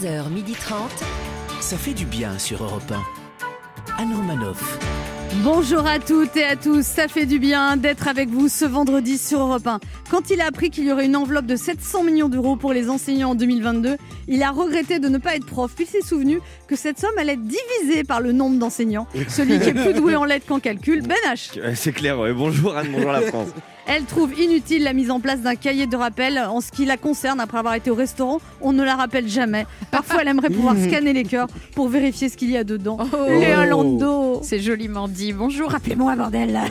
11h30. Ça fait du bien sur Europe 1. Anne Romanoff. Bonjour à toutes et à tous, ça fait du bien d'être avec vous ce vendredi sur Europe 1. Quand il a appris qu'il y aurait une enveloppe de 700 millions d'euros pour les enseignants en 2022, il a regretté de ne pas être prof, puis il s'est souvenu que cette somme allait être divisée par le nombre d'enseignants. Celui qui est plus doué en lettres qu'en calcul, Ben H. C'est clair, ouais. bonjour Anne, bonjour la France. Elle trouve inutile la mise en place d'un cahier de rappel en ce qui la concerne après avoir été au restaurant. On ne la rappelle jamais. Parfois, elle aimerait pouvoir scanner les cœurs pour vérifier ce qu'il y a dedans. Léa Lando. C'est joliment dit. Bonjour, appelez-moi bordel.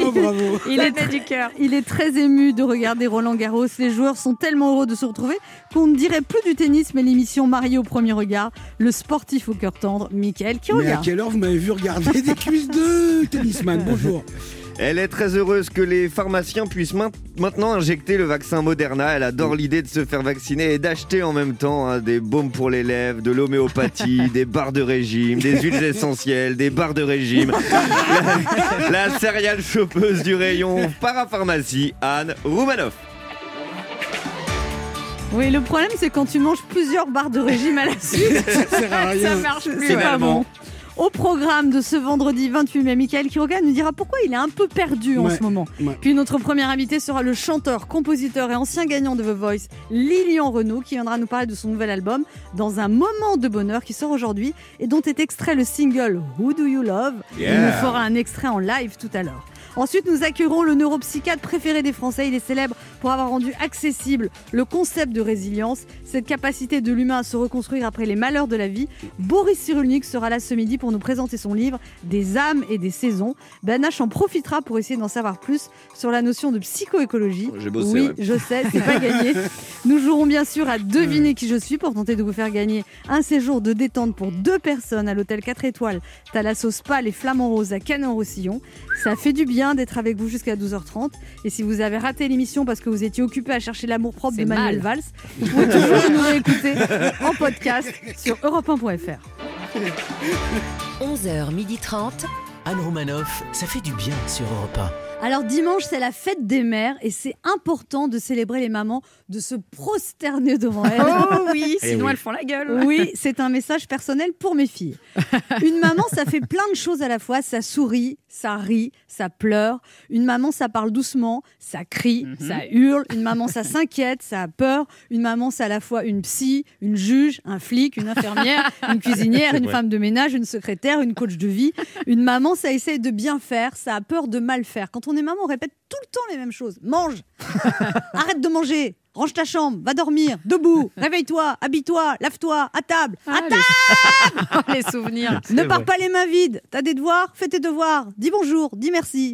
Oh, bravo. Il est, du cœur. il est très ému de regarder Roland Garros. Les joueurs sont tellement heureux de se retrouver qu'on ne dirait plus du tennis, mais l'émission Marié au premier regard. Le sportif au cœur tendre, Michael qui Mais à quelle heure vous m'avez vu regarder des cuisses de tennisman Bonjour. Elle est très heureuse que les pharmaciens puissent main- maintenant injecter le vaccin Moderna. Elle adore l'idée de se faire vacciner et d'acheter en même temps hein, des baumes pour les lèvres, de l'homéopathie, des barres de régime, des huiles essentielles, des barres de régime. La, la céréale chopeuse du rayon parapharmacie, Anne Roumanoff. Oui, le problème, c'est quand tu manges plusieurs barres de régime à la suite. Ça sert à rien. Ça marche plus. C'est pas Finalement. Au programme de ce vendredi 28 mai, Michael Quiroga nous dira pourquoi il est un peu perdu en Ouais, ce moment. ouais. Puis notre premier invité sera le chanteur, compositeur et ancien gagnant de The Voice, Lilian Renault, qui viendra nous parler de son nouvel album dans un moment de bonheur qui sort aujourd'hui et dont est extrait le single Who Do You Love? Il nous fera un extrait en live tout à l'heure. Ensuite, nous accueillerons le neuropsychiatre préféré des Français. Il est célèbre pour avoir rendu accessible le concept de résilience, cette capacité de l'humain à se reconstruire après les malheurs de la vie. Boris Cyrulnik sera là ce midi pour nous présenter son livre Des âmes et des saisons. H en profitera pour essayer d'en savoir plus sur la notion de psychoécologie. Bossé, oui, ouais. je sais, c'est pas gagné. Nous jouerons bien sûr à deviner qui je suis pour tenter de vous faire gagner un séjour de détente pour deux personnes à l'hôtel 4 étoiles Thalasso Spa les Flamands Roses à Canet-en-Roussillon. Ça fait du bien d'être avec vous jusqu'à 12h30. Et si vous avez raté l'émission parce que vous étiez occupé à chercher l'amour propre C'est d'Emmanuel mal. Valls, vous pouvez toujours nous réécouter en podcast sur europe1.fr. 11h30. Anne Romanoff, ça fait du bien sur Europe Alors dimanche, c'est la fête des mères et c'est important de célébrer les mamans, de se prosterner devant elles. Oh oui, Eh sinon oui. elles font la gueule. Oui, c'est un message personnel pour mes filles. Une maman, ça fait plein de choses à la fois. Ça sourit, ça rit, ça pleure. Une maman, ça parle doucement, ça crie, ça hurle. Une maman, ça s'inquiète, ça a peur. Une maman, c'est à la fois une psy, une juge, un flic, une infirmière, une cuisinière, une femme de ménage, une secrétaire, une coach de vie. Une maman, ça essaye de bien faire, ça a peur de mal faire. Quand on est maman, on répète tout le temps les mêmes choses. Mange Arrête de manger Range ta chambre, va dormir, debout, réveille-toi, habille-toi, lave-toi, à table, à Ah, table les... les souvenirs. ne pars pas les mains vides. T'as des devoirs Fais tes devoirs. Dis bonjour, dis merci.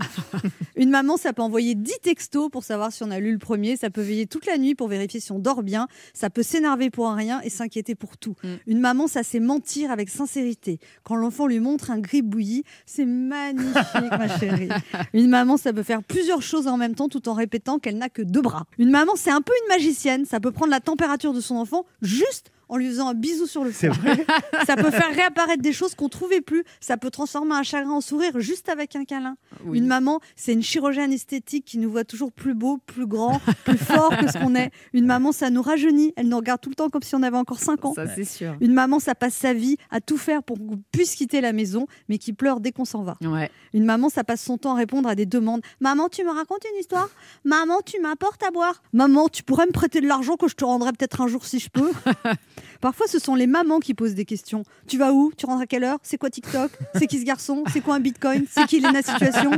Une maman, ça peut envoyer 10 textos pour savoir si on a lu le premier. Ça peut veiller toute la nuit pour vérifier si on dort bien. Ça peut s'énerver pour un rien et s'inquiéter pour tout. Mm. Une maman, ça c'est mentir avec sincérité. Quand l'enfant lui montre un gris bouilli, c'est magnifique, ma chérie. Une maman, ça peut faire plusieurs choses en même temps tout en répétant qu'elle n'a que deux bras. Une maman, c'est un peu une magicienne. Ça peut prendre la température de son enfant juste en lui faisant un bisou sur le front. Ça peut faire réapparaître des choses qu'on trouvait plus. Ça peut transformer un chagrin en sourire juste avec un câlin. Oui. Une maman, c'est une chirurgienne esthétique qui nous voit toujours plus beau, plus grand, plus fort que ce qu'on est. Une maman, ça nous rajeunit. Elle nous regarde tout le temps comme si on avait encore 5 ans. Ça c'est sûr. Une maman, ça passe sa vie à tout faire pour qu'on puisse quitter la maison, mais qui pleure dès qu'on s'en va. Ouais. Une maman, ça passe son temps à répondre à des demandes. Maman, tu me racontes une histoire? Maman, tu m'apportes à boire Maman, tu pourrais me prêter de l'argent que je te rendrai peut-être un jour si je peux? Parfois, ce sont les mamans qui posent des questions. Tu vas où? Tu rentres à quelle heure? C'est quoi TikTok? C'est qui ce garçon? C'est quoi un bitcoin? C'est qui Lena Situation?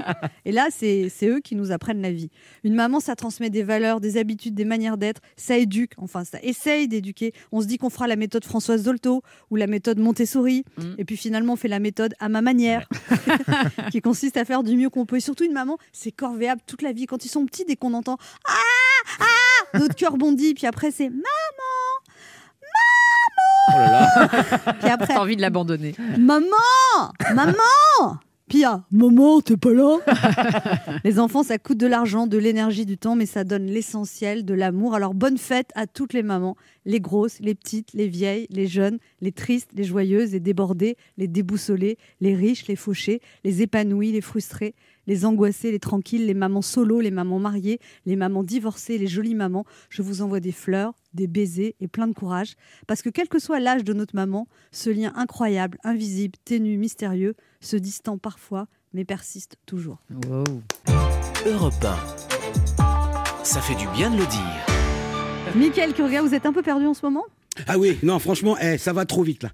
Et là, c'est c'est eux qui nous apprennent la vie. Une maman, ça transmet des valeurs, des habitudes, des manières d'être. Ça éduque, enfin, ça essaye d'éduquer. On se dit qu'on fera la méthode Françoise Dolto ou la méthode Montessori. Mm. Et puis finalement, on fait la méthode à ma manière, qui consiste à faire du mieux qu'on peut. Et surtout, une maman, c'est corvéable toute la vie. Quand ils sont petits, dès qu'on entend Ah Ah Notre cœur bondit. Puis après, c'est Maman Oh là là. Puis après, T'as envie de l'abandonner. Maman Maman Puis ah, maman, t'es pas là? Les enfants, ça coûte de l'argent, de l'énergie, du temps, mais ça donne l'essentiel, de l'amour. Alors bonne fête à toutes les mamans, les grosses, les petites, les vieilles, les jeunes, les tristes, les joyeuses, les débordées, les déboussolées, les riches, les fauchées, les épanouies, les frustrées, les angoissées, les tranquilles, les mamans solo, les mamans mariées, les mamans divorcées, les jolies mamans. Je vous envoie des fleurs, des baisers et plein de courage. Parce que quel que soit l'âge de notre maman, ce lien incroyable, invisible, ténu, mystérieux, se distend parfois, mais persiste toujours. Wow. Europe 1. Ça fait du bien de le dire. Mickaël Kurga, vous êtes un peu perdu en ce moment? Ah oui, non, franchement, eh, ça va trop vite là.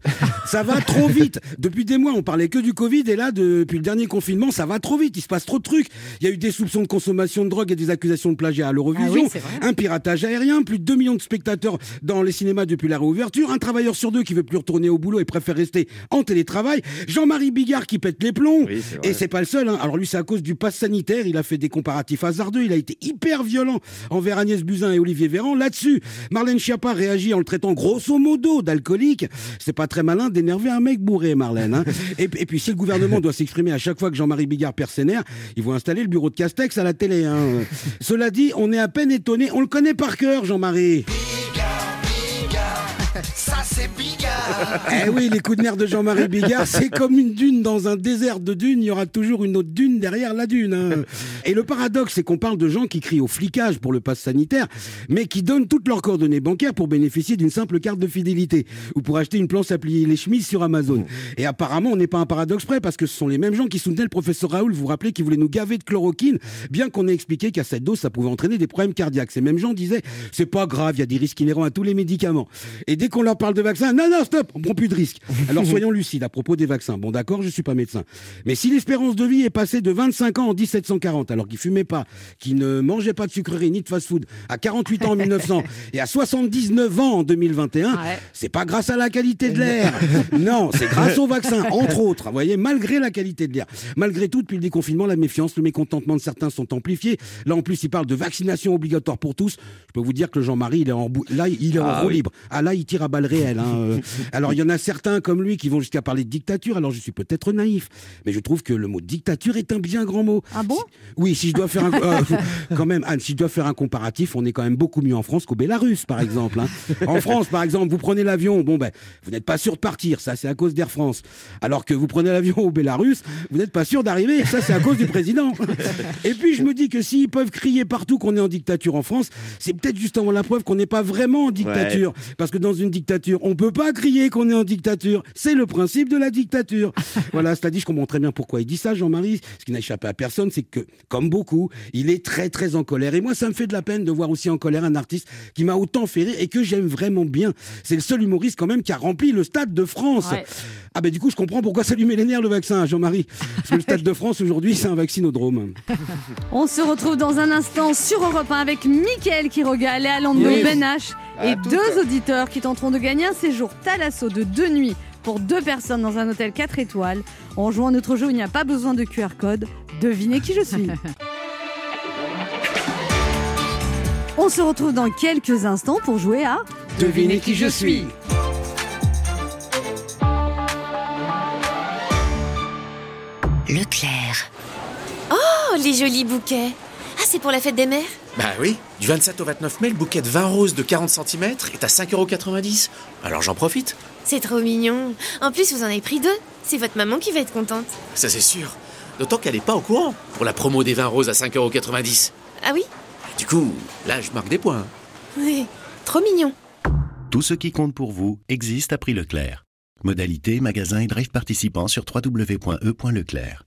Ça va trop vite. Depuis des mois, on parlait que du Covid et là, depuis le dernier confinement, ça va trop vite. Il se passe trop de trucs. Il y a eu des soupçons de consommation de drogue et des accusations de plagiat à l'Eurovision. Ah oui, un piratage aérien, plus de 2 millions de spectateurs dans les cinémas depuis la réouverture, un travailleur sur deux qui veut plus retourner au boulot et préfère rester en télétravail, Jean-Marie Bigard qui pète les plombs. Oui, et c'est pas le seul. hein. Alors lui, c'est à cause du pass sanitaire. Il a fait des comparatifs hasardeux. Il a été hyper violent envers Agnès Buzyn et Olivier Véran. Là-dessus, Marlène Schiappa réagit en le traitant grosso modo d'alcoolique. C'est pas très malin d'énerver un mec bourré, Marlène. hein. et, puis si le gouvernement doit s'exprimer à chaque fois que Jean-Marie Bigard perd ses nerfs, ils vont installer le bureau de Castex à la télé. hein. Cela dit, on est à peine étonné. On le connaît par cœur, Jean-Marie. Eh oui, les coups de nerfs de Jean-Marie Bigard, c'est comme une dune dans un désert de dunes. Il y aura toujours une autre dune derrière la dune. hein. Et le paradoxe, c'est qu'on parle de gens qui crient au flicage pour le pass sanitaire, mais qui donnent toutes leurs coordonnées bancaires pour bénéficier d'une simple carte de fidélité ou pour acheter une planche à plier les chemises sur Amazon. Et apparemment, on n'est pas un paradoxe près parce que ce sont les mêmes gens qui soutenaient le professeur Raoul, vous vous rappelez, qui voulait nous gaver de chloroquine, bien qu'on ait expliqué qu'à cette dose, ça pouvait entraîner des problèmes cardiaques. Ces mêmes gens disaient, c'est pas grave, il y a des risques inhérents à tous les médicaments. Qu'on leur parle de vaccins, non, non, stop, on prend plus de risques. Alors soyons lucides à propos des vaccins. Bon, d'accord, je suis pas médecin. Mais si l'espérance de vie est passée de 25 ans en 1740, alors qu'ils fumaient pas, qu'ils ne mangeaient pas de sucreries ni de fast-food, à 48 ans en 1900 et à 79 ans en 2021, Ouais. c'est pas grâce à la qualité de l'air. Non, c'est grâce au vaccin, entre autres. Vous voyez, malgré la qualité de l'air. Malgré tout, depuis le déconfinement, la méfiance, le mécontentement de certains sont amplifiés. Là, en plus, il parle de vaccination obligatoire pour tous. Je peux vous dire que Jean-Marie, il est en là, il est en Ah roue oui. libre. Ah là, il tire à balles réelles. hein. Euh, Alors, il y en a certains comme lui qui vont jusqu'à parler de dictature. Alors, je suis peut-être naïf, mais je trouve que le mot dictature est un bien grand mot. Ah bon? Oui, si je dois faire un, euh, quand même, Anne, si je dois faire un comparatif, on est quand même beaucoup mieux en France qu'au Bélarus, par exemple. hein. En France, par exemple, vous prenez l'avion, bon ben, vous n'êtes pas sûr de partir, ça c'est à cause d'Air France. Alors que vous prenez l'avion au Bélarus, vous n'êtes pas sûr d'arriver, ça c'est à cause du président. Et puis je me dis que s'ils peuvent crier partout qu'on est en dictature en France, c'est peut-être justement la preuve qu'on n'est pas vraiment en dictature. Parce que dans une dictature, on peut pas crier qu'on est en dictature. C'est le principe de la dictature. voilà, cela dit, je comprends très bien pourquoi il dit ça, Jean-Marie. Ce qui n'a échappé à personne, c'est que, comme beaucoup, il est très très en colère. Et moi, ça me fait de la peine de voir aussi en colère un artiste qui m'a autant fait rire et que j'aime vraiment bien. C'est le seul humoriste quand même qui a rempli le stade de France. Ouais. Ah ben du coup, je comprends pourquoi ça lui met les nerfs le vaccin, Jean-Marie. Parce que le stade de France aujourd'hui, c'est un vaccinodrome. On se retrouve dans un instant sur Europe 1 avec Mickaël Quiroga, Léa Landau, Yes. Ben H et deux auditeurs qui tenteront de gagner un séjour Thalasso de deux nuits pour deux personnes dans un hôtel 4 étoiles en jouant à notre jeu où il n'y a pas besoin de QR code. Devinez qui je suis. On se retrouve dans quelques instants pour jouer à Devinez qui je suis. Leclerc. Oh, les jolis bouquets. Ah, c'est pour la fête des mères? Bah oui, du 27 au 29 mai, le bouquet de vin rose de 40 cm est à 5,90€. Alors j'en profite, C'est trop mignon. En plus, vous en avez pris deux. C'est votre maman qui va être contente. ça c'est sûr. D'autant qu'elle est pas au courant pour la promo des vins roses à 5,90€. Ah oui? Du coup, là je marque des points. Oui. Trop mignon. Tout ce qui compte pour vous existe à prix Leclerc. Modalité, magasin et drive participants sur www.e.leclerc.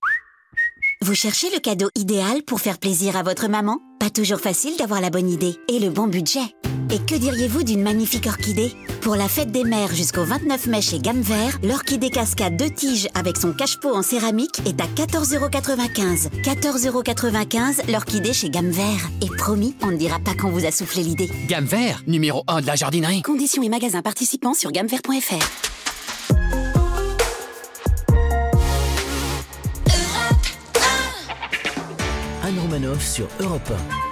Vous cherchez le cadeau idéal pour faire plaisir à votre maman? Pas toujours facile d'avoir la bonne idée et le bon budget. Et que diriez-vous d'une magnifique orchidée? Pour la fête des mères jusqu'au 29 mai chez Gamme Vert, l'orchidée cascade de tiges avec son cache-pot en céramique est à 14,95€. 14,95€, l'orchidée chez Gamme Vert. Et promis, on ne dira pas qu'on vous a soufflé l'idée. Gamme vert, numéro 1 de la jardinerie. Conditions et magasins participants sur gammevert.fr. Anne Romanoff sur Europe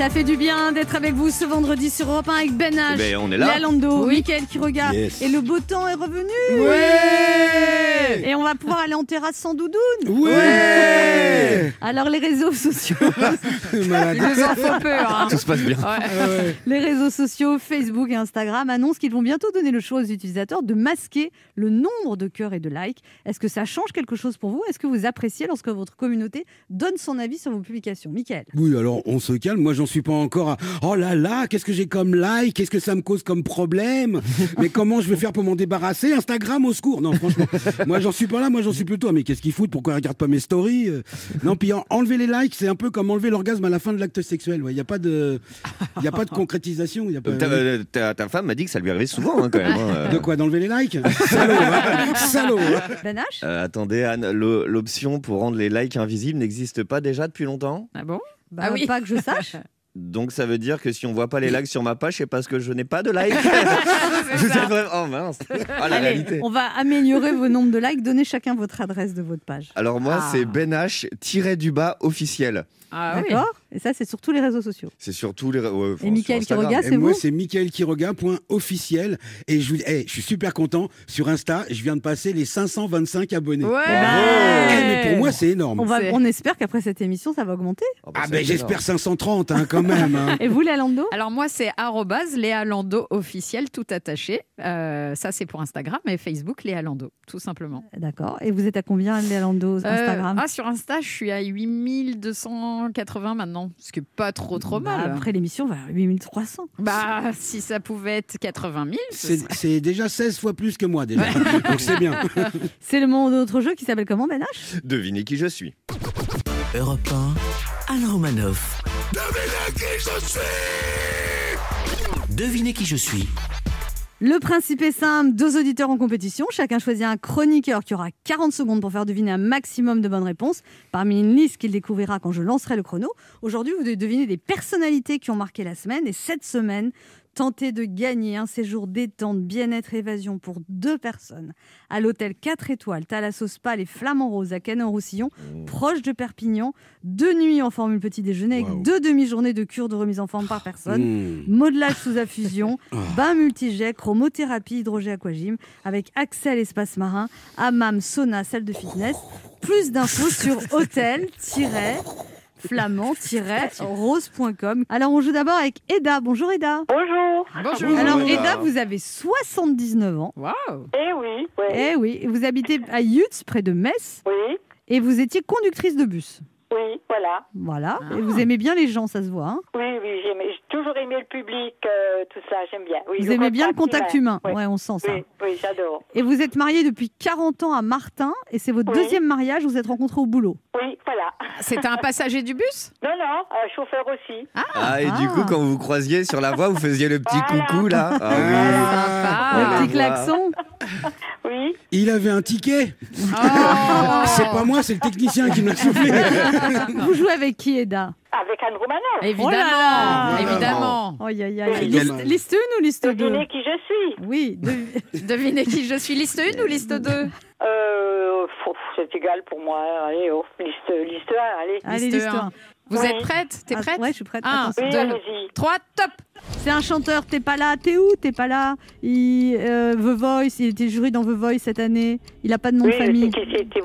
Ça fait du bien d'être avec vous ce vendredi sur Europe 1 avec Ben H, Eh ben, on est là. Lando, Oui. Mickaël qui regarde. Yes. Et le beau temps est revenu. Ouais Et on va pouvoir aller en terrasse sans doudoune. Ouais Alors les réseaux sociaux, nous en peur. hein. Tout se passe bien. Ouais. les réseaux sociaux Facebook et Instagram annoncent qu'ils vont bientôt donner le choix aux utilisateurs de masquer le nombre de cœurs et de likes. Est-ce que ça change quelque chose pour vous? Est-ce que vous appréciez lorsque votre communauté donne son avis sur vos publications? Mickaël Oui, alors on se calme. Moi, j'en suis pas encore à. Oh là là, qu'est-ce que j'ai comme like Qu'est-ce que ça me cause comme problème? Mais comment je vais faire pour m'en débarrasser? Instagram au secours Non, franchement, moi j'en suis pas là. Moi j'en suis plutôt. Mais qu'est-ce qu'ils foutent? Pourquoi ils regardent pas mes stories? Euh, Non, puis en- enlever les likes, c'est un peu comme enlever l'orgasme à la fin de l'acte sexuel. Il y a pas de, il y a pas de concrétisation. y a pas... Ta, euh, ta- ta femme m'a dit que ça lui arrivait souvent, hein, quand même. hein, euh. De quoi D'enlever les likes? Salaud, hein Salaud. hein Euh, attendez, Anne, l'o- l'option pour rendre les likes invisibles n'existe pas déjà depuis longtemps? Ah bon? Bah, Ah oui. Pas que je sache. Donc ça veut dire que si on voit pas les likes sur ma page, c'est parce que je n'ai pas de likes. Vous êtes vraiment- Oh mince. Ah, la Allez, réalité. on va améliorer vos nombres de likes. Donnez chacun votre adresse de votre page. Alors moi, Ah. c'est Ben H tiré du bas officiel. Ah oui. D'accord Et ça, c'est sur tous les réseaux sociaux. C'est surtout les. ouais, Et Mickaël sur Instagram. Quiroga, Et c'est moi, c'est michaelquiroga.officiel. Et je, vous- eh, je suis super content. Sur Insta, je viens de passer les 525 abonnés. Ouais. Eh, mais pour moi, c'est énorme. on, va, C'est- on espère qu'après cette émission, ça va augmenter. Ah, bah, Ah ben j'espère 530 hein, quand même. hein. Et vous, Lando Alors moi, c'est arrobase Léa Lando officiel, tout attaché. Euh, ça, c'est pour Instagram et Facebook, Léa Lando, tout simplement. D'accord. Et vous êtes à combien, Lando, Euh, Instagram? ah, sur Insta, je suis à 8280 maintenant, ce qui est pas trop trop Bah, mal. Après l'émission, on va à 8300. Bah, si ça pouvait être 80 000, ce C'est c'est déjà 16 fois plus que moi déjà. Donc c'est bien. C'est le moment de notre jeu qui s'appelle comment, Ben H Devinez qui je suis. Europe 1, Alain Romanoff. Devinez qui je suis. Le principe est simple, deux auditeurs en compétition, chacun choisit un chroniqueur qui aura 40 secondes pour faire deviner un maximum de bonnes réponses. Parmi une liste qu'il découvrira quand je lancerai le chrono. Aujourd'hui, vous devez deviner des personnalités qui ont marqué la semaine. Et cette semaine, tentez de gagner un séjour détente, bien-être, évasion pour deux personnes à l'hôtel 4 étoiles, Thalassos Spa, les Flamands Roses à Canet-en-Roussillon, proche de Perpignan, deux nuits en formule petit déjeuner Wow. avec deux demi-journées de cure de remise en forme par personne Mmh. modelage sous infusion, bain multijet, chromothérapie, hydrogé aquagym, avec accès à l'espace marin, hammam, sauna, salle de fitness. Plus d'infos sur hôtel-flamand-rose.com. Alors on joue d'abord avec Eda. Bonjour Eda. Bonjour. Bonjour. Alors Eda. Eda, vous avez 79 ans. Waouh Eh oui, Eh oui, vous habitez à Yutz, près de Metz, oui, et vous étiez conductrice de bus. Oui, voilà. Voilà, Ah. et vous aimez bien les gens, ça se voit. hein. Oui, oui, j'ai toujours aimé le public, euh, tout ça, j'aime bien. Oui, vous aimez bien le contact humain. Oui, Ouais, on sent ça. oui, oui, j'adore. Et vous êtes marié depuis 40 ans à Martin, et c'est votre Oui. deuxième mariage, vous êtes rencontrés au boulot. Oui, voilà. C'était un passager du bus? Non, non, euh, chauffeur aussi. Ah, et du Ah. coup, quand vous vous croisiez sur la voie, vous faisiez le petit Voilà. coucou là? Ah oui. Sympa. le petit klaxon. Oui, Il avait un ticket. Oh. C'est pas moi, c'est le technicien qui me l'a soufflé. Vous jouez avec qui, Eda? Avec Anne Romanoff. Évidemment, Oh là là. évidemment. Aïe, aïe. C'est Liste, dommage. liste 1 ou liste 2 Devinez qui je suis. Oui, de- Devinez qui je suis, liste 1 ou liste 2 Euh, c'est égal pour moi. Allez, oh, liste, liste 1, allez. Allez, Liste liste un. 1. Vous Oui. êtes prête? T'es prête? Ouais, je suis prête. Un, Attention. Oui, deux, allez-y. 3, top C'est un chanteur, t'es pas là, t'es où? T'es pas là il, euh, The Voice, il était jury dans The Voice cette année. Il a pas de nom Oui, de famille.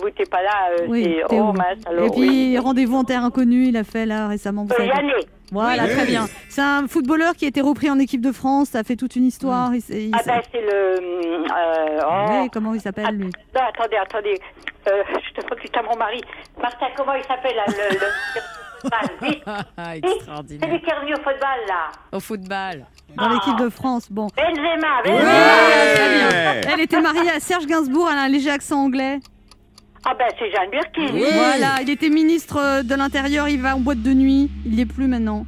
vous, t'es pas là. euh, Oui, t'es Oh, où? Mince, alors, Et puis, oui. rendez-vous en terre inconnue, il a fait là récemment. Vous Euh, savez. Voilà, Oui. très bien. C'est un footballeur qui a été repris en équipe de France, ça a fait toute une histoire. Il s'est- il Ah ben, c'est le... euh, oh. Oui, comment il s'appelle lui Non, attendez, attendez. Euh, je te putain mon mari. Martin, comment il s'appelle là, le, le... le- Ah, vite. C'est Extraordinaire. lui qui est revenu au football là. Au football. Dans l'équipe de France. Bon. Benzema, Benzema. Voilà, très bien. Ouais. Elle était mariée à Serge Gainsbourg, elle a un léger accent anglais. Ah ben c'est Jeanne Birkin. Oui. Voilà, il était ministre euh, de l'Intérieur, il va en boîte de nuit. Il n'y est plus maintenant.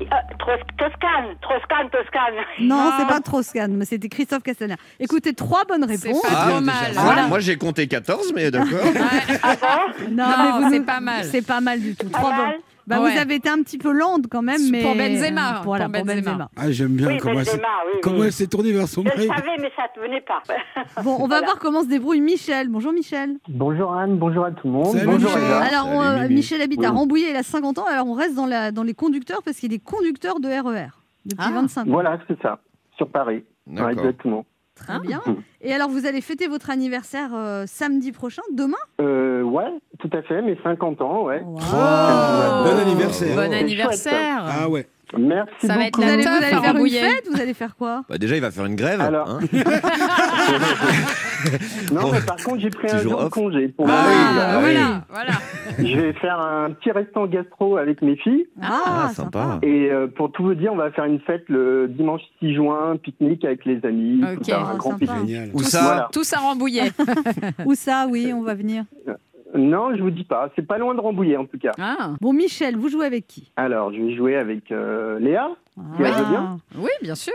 Euh, Tros- Toscane, Toscane, Toscane. Non, Ah. c'est pas Troscan, mais c'était Christophe Castaner. Écoutez, trois bonnes C'est réponses. pas Ah, trop mal. Moi, Voilà. moi, j'ai compté 14, mais d'accord. Ah bon Non, Non, mais vous c'est nous- pas mal. C'est pas mal du tout. Pas Trois mal bonnes. Bah, Ouais. Vous avez été un petit peu lente quand même. Mais... Pour Benzema, Voilà, pour Benzema. Benzema. Ah, j'aime bien Oui, comment, elle oui, comment elle s'est tournée vers son Je mari. savais, mais ça ne venait pas. Bon, on va Voilà. voir comment se débrouille Michel. Bonjour Michel. Bonjour Anne, bonjour à tout le monde. Salut, bonjour Michel. Alors, on, euh. Michel habite à Oui. Rambouillet, il a 50 ans. Alors, on reste dans, la, dans les conducteurs parce qu'il est conducteur de RER depuis Ah. 25 ans. Voilà, c'est ça, sur Paris. Ouais, exactement. Très bien. Et alors, vous allez fêter votre anniversaire euh, samedi prochain, demain? Euh, ouais, tout à fait, mes 50 ans, ouais. Wow. Oh, bon anniversaire. Bon anniversaire. Ah ouais. Merci Ça va être beaucoup. Vous la allez, teuf vous allez à faire une fête Vous allez faire quoi Bah déjà, il va faire une grève. Alors- hein. Non, mais par contre, j'ai pris un jour de congé. Pour moi. oui, Ah, bah oui. voilà, voilà. Je vais faire un petit restant gastro avec mes filles. Ah, Ah, sympa. Et euh, pour tout vous dire, on va faire une fête le dimanche 6 juin, pique-nique avec les amis. Ok. tout ça, un Ah, grand. Où ça Voilà. Tous à Rambouillet. Où ça Oui, on va venir. Non, je vous dis pas. C'est pas loin de Rambouillet, en tout cas. Ah, Bon, Michel, vous jouez avec qui? Alors, je vais jouer avec euh, Léa. Ah. veut bien oui, bien sûr.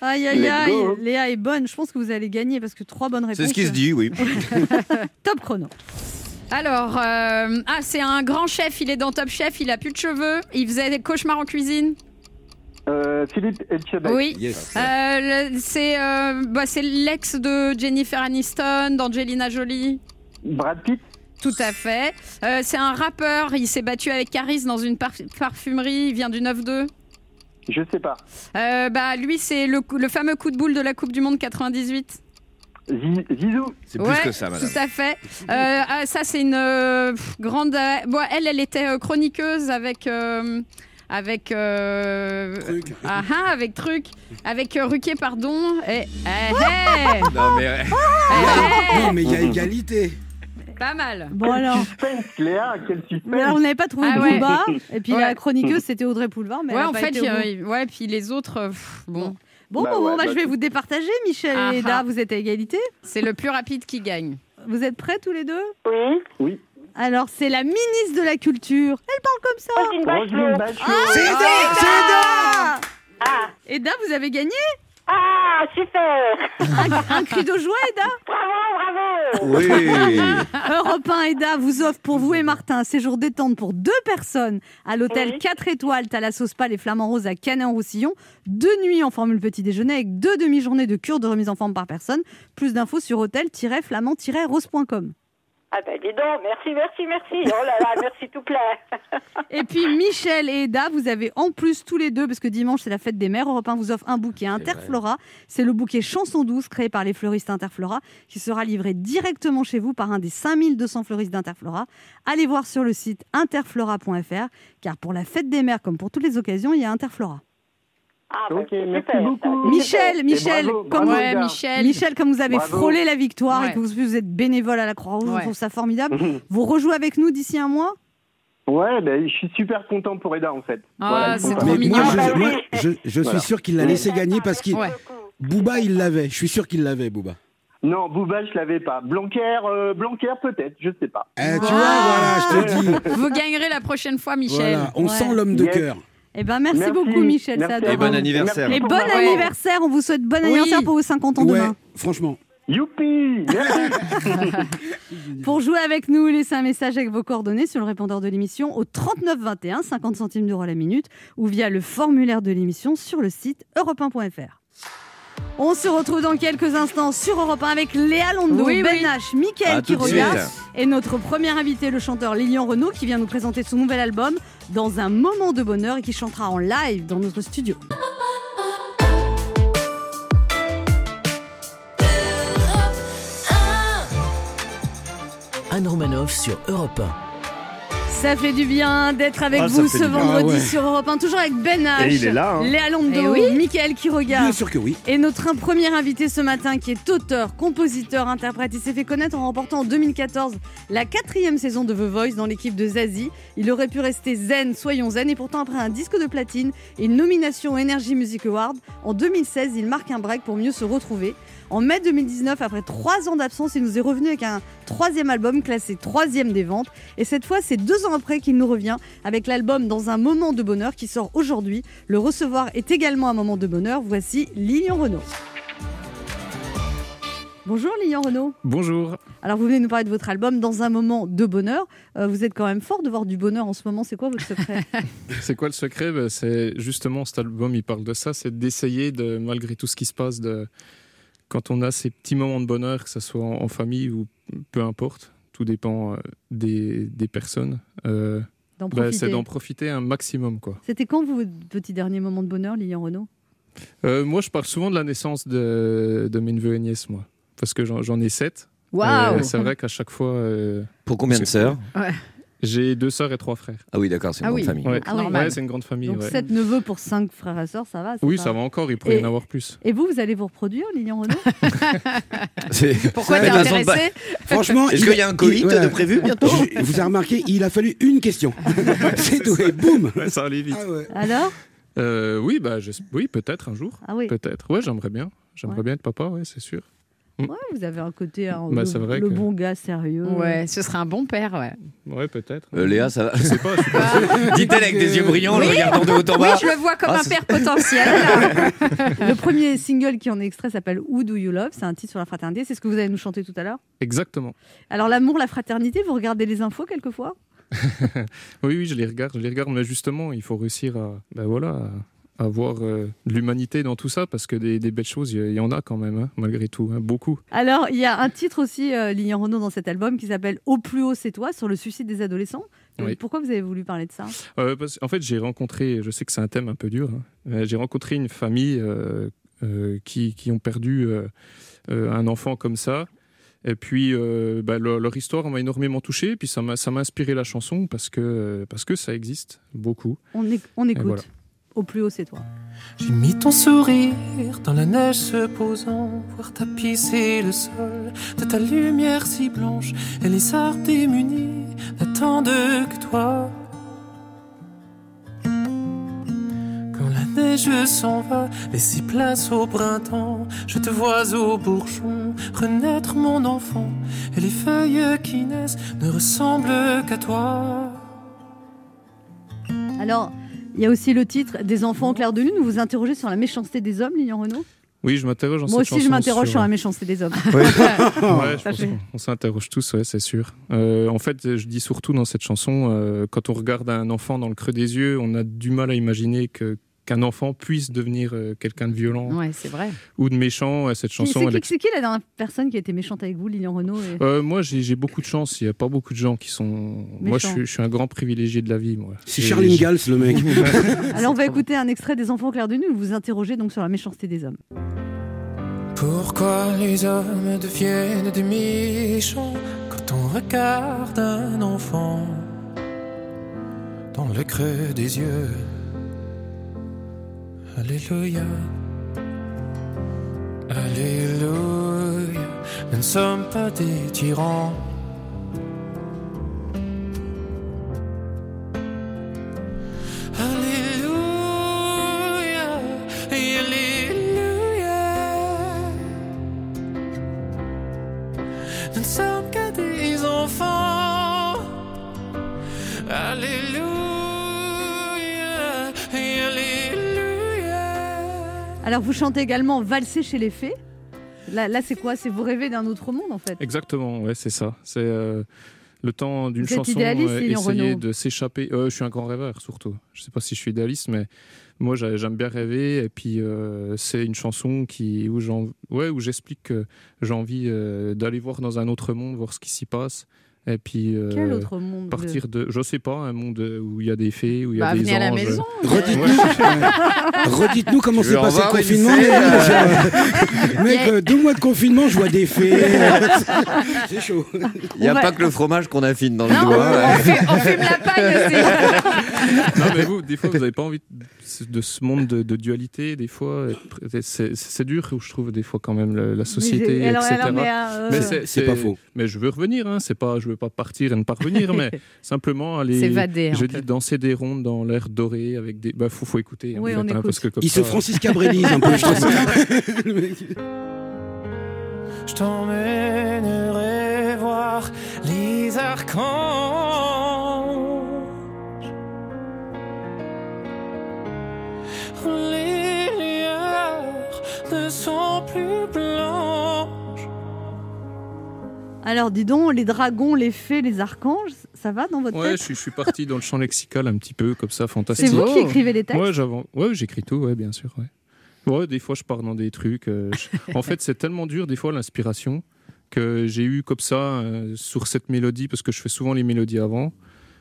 Aïe, aïe, aïe. Léa est bonne. Je pense que vous allez gagner parce que trois bonnes réponses. C'est ce qui se dit, oui. Top chrono. Alors, euh, ah, c'est un grand chef. Il est dans Top Chef. Il a plus de cheveux. Il faisait des cauchemars en cuisine. Euh, Philippe Etchebest. Oui. Yes. Euh, le- c'est euh, bah, c'est l'ex de Jennifer Aniston, d'Angelina Jolie. Brad Pitt. Tout à fait. Euh, c'est un rappeur. Il s'est battu avec Caris dans une parf- parfumerie. Il vient du 9-2. Je sais pas. Euh, bah, lui, c'est le, fameux coup de boule de la Coupe du Monde 98. Zi- Zizou. C'est plus Ouais, que ça, madame. Tout à fait. Euh, ah, ça, c'est une euh, grande. euh, bon, elle, elle était euh, chroniqueuse avec. euh, avec. euh, Truc. ah, ah, avec truc. Avec euh, Ruquier, pardon. Et. eh, eh, Non, mais eh, eh, Non, mais il y a égalité. Pas mal. Bon, alors. Suspense, Léa, quel suspense. Mais alors, on n'avait pas trouvé Ah ouais. Booba. Et puis Ouais. la chroniqueuse, c'était Audrey Poulevard. Mais ouais, en fait, ouais, puis les autres, euh, pff, bon, Bon, Bah bon, ouais, bon, bah, bah je vais vous départager, Michel Ah et Eda. ah. Vous êtes à égalité. c'est le plus rapide qui gagne. Vous êtes prêts tous les deux? Oui. Oui. Alors, c'est la ministre de la Culture. Elle parle comme ça. Roselyne Roselyne Bachelot. Bachelot. C'est Eda C'est Eda Ah, Eda, vous avez gagné? Ah, super. un, un cri de joie, Eda? Bravo, bravo. Oui. Europe 1 Eda vous offre pour vous et Martin un séjour détente pour deux personnes à l'hôtel Oui. 4 étoiles Thalassos Spa les Flamands Roses à Canet-en-Roussillon. Deux nuits en formule petit déjeuner avec deux demi-journées de cure de remise en forme par personne. Plus d'infos sur hôtel-flamand-rose.com. Ah ben dis donc, merci, merci, merci. Oh là là, merci tout plein. Et puis Michel et Eda, vous avez en plus tous les deux, parce que dimanche c'est la fête des mères, Europe 1 vous offre un bouquet Interflora. C'est le bouquet Chanson douce créé par les fleuristes Interflora qui sera livré directement chez vous par un des 5200 fleuristes d'Interflora. Allez voir sur le site interflora.fr car pour la fête des mères comme pour toutes les occasions, il y a Interflora. Ah, Ok, c'est merci super, beaucoup. c'est Michel. Michel, bravo, comme bravo, vous- Ouais, Eda. Michel. Michel, comme vous avez Bravo. frôlé la victoire Ouais. et que vous, vous êtes bénévole à la Croix-Rouge, on Ouais. trouve ça formidable. vous rejouez avec nous d'ici un mois? Ouais, ben, je suis super content pour Eda en fait. Ah, c'est trop Mais mignon. moi, Ah, je, bah moi, je, je Voilà. suis sûr qu'il l'a laissé gagner parce qu'il. Ouais. Booba, il l'avait. Je suis sûr qu'il l'avait, Booba. Non, Booba, je l'avais pas. Blanquer, euh, Blanquer peut-être, je sais pas. Eh, tu Ah. vois, voilà, je te dis. Vous gagnerez la prochaine fois, Michel. Voilà, on Ouais. sent l'homme de Yes. cœur. Eh ben merci, Merci. beaucoup Michel, Merci. Et bon anniversaire. Et bon anniversaire, on vous souhaite bon Oui. anniversaire pour vos 50 ans Ouais, demain. franchement. Youpi Pour jouer avec nous, laissez un message avec vos coordonnées sur le répondeur de l'émission au 39 21, 50 centimes d'euros la minute, ou via le formulaire de l'émission sur le site europe1.fr. On se retrouve dans quelques instants sur Europe 1 avec Léa Londo, Oui, Ben oui. H, Mickaël À tout de Quiroga suite. et notre premier invité, le chanteur Lilian Renault, qui vient nous présenter son nouvel album dans un moment de bonheur et qui chantera en live dans notre studio. Anne Romanoff sur Europe Ça fait du bien d'être avec Ah, vous ce vendredi Ah ouais. sur Europe 1, toujours avec Ben H, Et il est là, hein. Léa Londo, Eh oui. Mickaël Quiroga. Bien sûr que oui. Et notre premier invité ce matin, qui est auteur, compositeur, interprète, il s'est fait connaître en remportant en 2014 la quatrième saison de The Voice dans l'équipe de Zazie. Il aurait pu rester zen, soyons zen, et pourtant après un disque de platine et une nomination au Energy Music Award, en 2016, il marque un break pour mieux se retrouver. En mai 2019, après trois ans d'absence, il nous est revenu avec un troisième album classé troisième des ventes. Et cette fois, c'est deux ans après qu'il nous revient avec l'album Dans un moment de bonheur qui sort aujourd'hui. Le recevoir est également un moment de bonheur. Voici Lilian Renault. Bonjour Lilian Renaud. Bonjour. Alors vous venez nous parler de votre album Dans un moment de bonheur. Euh, vous êtes quand même fort de voir du bonheur en ce moment. C'est quoi votre secret? C'est quoi le secret? Ben, C'est justement cet album, il parle de ça, c'est d'essayer de, malgré tout ce qui se passe, de, quand on a ces petits moments de bonheur, que ce soit en, en famille ou peu importe, tout dépend euh, des, des personnes. euh, profiter. c'est d'en profiter un maximum, quoi. C'était quand vous, votre petit dernier moment de bonheur, Lilian Renaud? Euh, moi, je parle souvent de la naissance de, de mes neveux et nièces, moi, parce que j'en ai sept. Waouh Et C'est vrai qu'à chaque fois. euh, Pour combien de sœurs? J'ai deux sœurs et trois frères. Ah oui, d'accord, c'est une Ah grande oui. Ouais, Ah oui. Ouais, c'est une grande famille. Donc ouais. 7 neveux pour 5 frères et sœurs, ça va Oui, pas- ça va encore, il pourrait y en avoir plus. Et vous, vous allez vous reproduire, Lilian Renaud Pourquoi t'es intéressé Franchement, Est-ce il- qu'il y a un voilà. de prévu bientôt Je- Vous avez remarqué, il a fallu une question. C'est tout, et boum Ouais, ça allait vite. Ah ouais. Alors Euh, oui, bah, oui peut-être un jour. Ah oui. Peut-être. Ouais, j'aimerais bien. J'aimerais Ouais. bien être papa, ouais, c'est sûr. Ouais, vous avez un côté, hein, Bah, le, c'est vrai le que- bon gars sérieux. Ouais, ce serait un bon père, ouais. Ouais, peut-être. Euh, Léa, ça va Je sais pas. Dit-elle avec des yeux brillants, le Oui. regardant de haut en Oui, bas. je le vois comme Ah, un père potentiel. Le premier single qui en est extrait s'appelle Who Do You Love? C'est un titre sur la fraternité. C'est ce que vous allez nous chanter tout à l'heure? Exactement. Alors, l'amour, la fraternité, vous regardez les infos quelquefois? Oui, oui, je les regarde, je les regarde, mais justement, il faut réussir à, ben voilà, à voir euh, de l'humanité dans tout ça, parce que des, des belles choses, il y, en a quand même, hein, malgré tout, hein, beaucoup. Alors, il y a un titre aussi, euh, Lilian Renaud, dans cet album qui s'appelle Au plus haut, c'est toi, sur le suicide des adolescents. Euh, Oui. Pourquoi vous avez voulu parler de ça? Euh, parce- en fait, j'ai rencontré, je sais que c'est un thème un peu dur, hein, j'ai rencontré une famille qui, qui ont perdu un enfant comme ça. Et puis, euh, bah, leur, leur histoire m'a énormément touché. Et puis, ça m'a ça m'a inspiré la chanson parce que, parce que ça existe beaucoup. on, éc- on écoute. voilà. Au plus haut, c'est toi. J'ai mis ton sourire dans la neige se posant, voir tapisser le sol de ta lumière si blanche. Et les arbres démunis n'attendent que toi. Quand la neige s'en va, laissez place au printemps. Je te vois au bourgeon renaître mon enfant. Et les feuilles qui naissent ne ressemblent qu'à toi. Alors, il y a aussi le titre Des enfants au clair de lune. Vous vous interrogez sur la méchanceté des hommes, Lilian Renaud? Oui, je m'interroge Moi cette aussi, je m'interroge sur... sur la méchanceté des hommes. Ouais, je pense qu'on- on s'interroge tous, ouais, c'est sûr. Euh, en fait, je dis surtout dans cette chanson, euh, quand on regarde un enfant dans le creux des yeux, on a du mal à imaginer que qu'un enfant puisse devenir euh, quelqu'un de violent Ouais, c'est vrai. ou de méchant. Et Cette chanson, C'est elle qui, ex- c'est qui la dernière personne qui a été méchante avec vous, Lilian Renaud et- Euh, moi, j'ai j'ai beaucoup de chance. Il n'y a pas beaucoup de gens qui sont. Moi, je suis, je suis un grand privilégié de la vie. Moi. C'est j'ai- Gals, le mec. Alors, on va écouter un extrait des enfants au clair de où vous vous interrogez donc sur la méchanceté des hommes. Pourquoi les hommes deviennent des méchants quand on regarde un enfant dans le creux des yeux? Alléluia, Alléluia, nous ne sommes pas des tyrans. Alors, vous chantez également Valser chez les fées. Là, là c'est quoi? C'est vous rêvez d'un autre monde, en fait Exactement, ouais, c'est ça. C'est euh, le temps d'une chanson, euh, essayer de s'échapper. Euh, je suis un grand rêveur, surtout. Je sais pas si je suis idéaliste, mais moi, j'a- j'aime bien rêver. Et puis, euh, c'est une chanson qui, où ouais, j'explique que j'ai envie d'aller voir dans un autre monde, voir ce qui s'y passe. Et puis, euh, Quel autre monde Partir de, je sais pas, un monde où il y a des fées, où il y a Bah, des venez à la anges. maison. Redites-nous. Redites-nous comment Je s'est passé le confinement. euh. je- Mec, euh, deux mois de confinement, je vois des fées. C'est chaud. Il n'y a On va- pas que le fromage qu'on affine dans le doigt. on, fume, on fume la paille aussi. non, mais vous, des fois, vous n'avez pas envie de, ce monde de, de dualité. Des fois, c'est- dur, je trouve, des fois, quand même, la, la société, etc. alors, mais, euh, Mais C'est pas faux. Mais je veux revenir, hein, c'est pas, je veux pas partir et ne pas revenir, mais simplement aller. S'évader un Je peu. dis danser des rondes dans l'air doré avec des. Bah, faut, faut écouter. en Oui, fait, on hein, écoute. parce que comme Il se ça- Francis Cabrélise un peu, je trouve. Le mec. Je t'emmènerai voir les archanges. Les lueurs ne sont plus blanches. Alors, dis donc, les dragons, les fées, les archanges, ça va dans votre Ouais, je tête suis, je suis parti dans le champ lexical un petit peu, comme ça, fantastique. C'est vous qui écrivez les textes Ouais, ouais j'écris tout, ouais, bien sûr. Ouais. Ouais, des fois, je pars dans des trucs. euh, je- En fait, c'est tellement dur, des fois, l'inspiration, que j'ai eu comme ça, euh, sur cette mélodie, parce que je fais souvent les mélodies avant.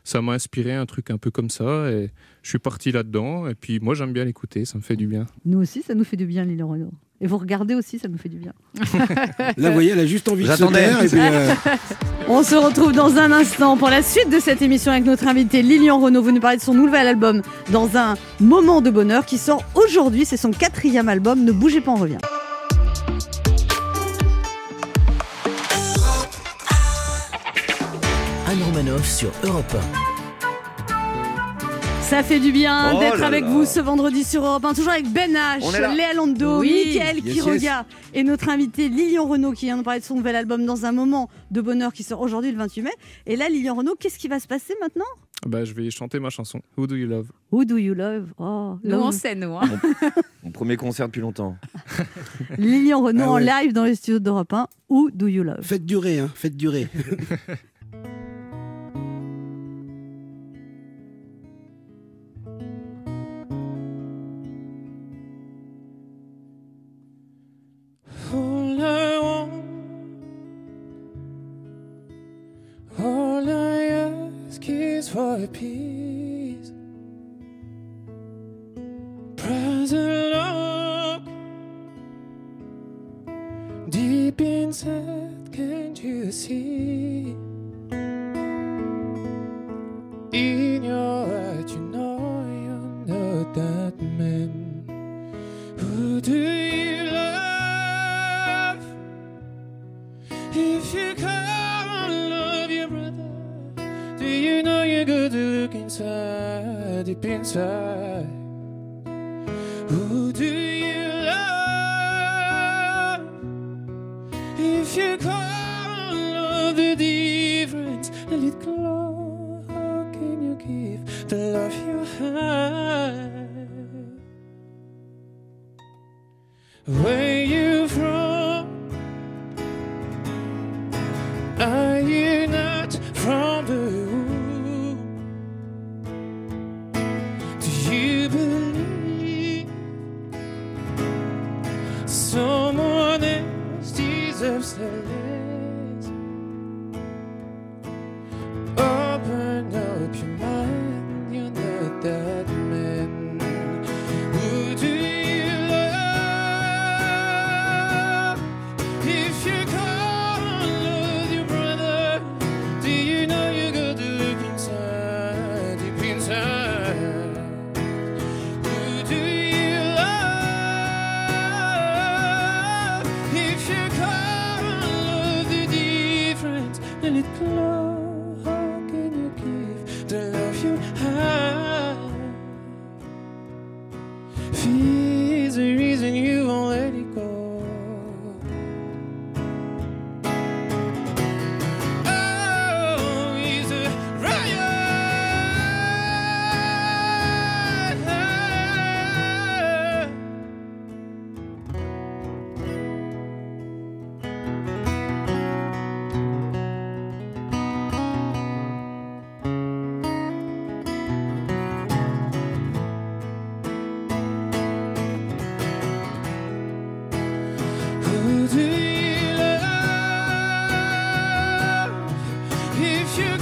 Ça m'a inspiré un truc un peu comme ça, et je suis parti là-dedans. Et puis, moi, j'aime bien l'écouter, ça me fait du bien. Nous aussi, ça nous fait du bien, Lilian Renaud. Et vous regardez aussi, ça nous fait du bien. Là, vous voyez, elle a juste envie de se taire. Et puis, euh, On se retrouve dans un instant pour la suite de cette émission avec notre invité Lilian Renaud. Vous nous parlez de son nouvel album dans un moment de bonheur qui sort aujourd'hui. C'est son quatrième album. Ne bougez pas, on revient. Anne Romanoff sur Europe Ça fait du bien Oh d'être avec là. vous ce vendredi sur Europe 1, toujours avec Ben H. Léa Lando, Oui. Mickaël Yes, Quiroga et notre invité Lilian Renaud qui vient de parler de son nouvel album dans un moment de bonheur qui sort aujourd'hui le 28 mai. Et là, Lilian Renaud, qu'est-ce qui va se passer maintenant? Bah, je vais chanter ma chanson, Who Do You Love? Who do you love? Oh, Nous, on sait, nous. hein. Mon premier concert depuis longtemps. Lilian Renaud Ah en live dans les studios d'Europe 1. Who do you love? Faites durer, hein, faites durer. for peace. Present deep inside, can't you see? Look inside, deep inside? Who do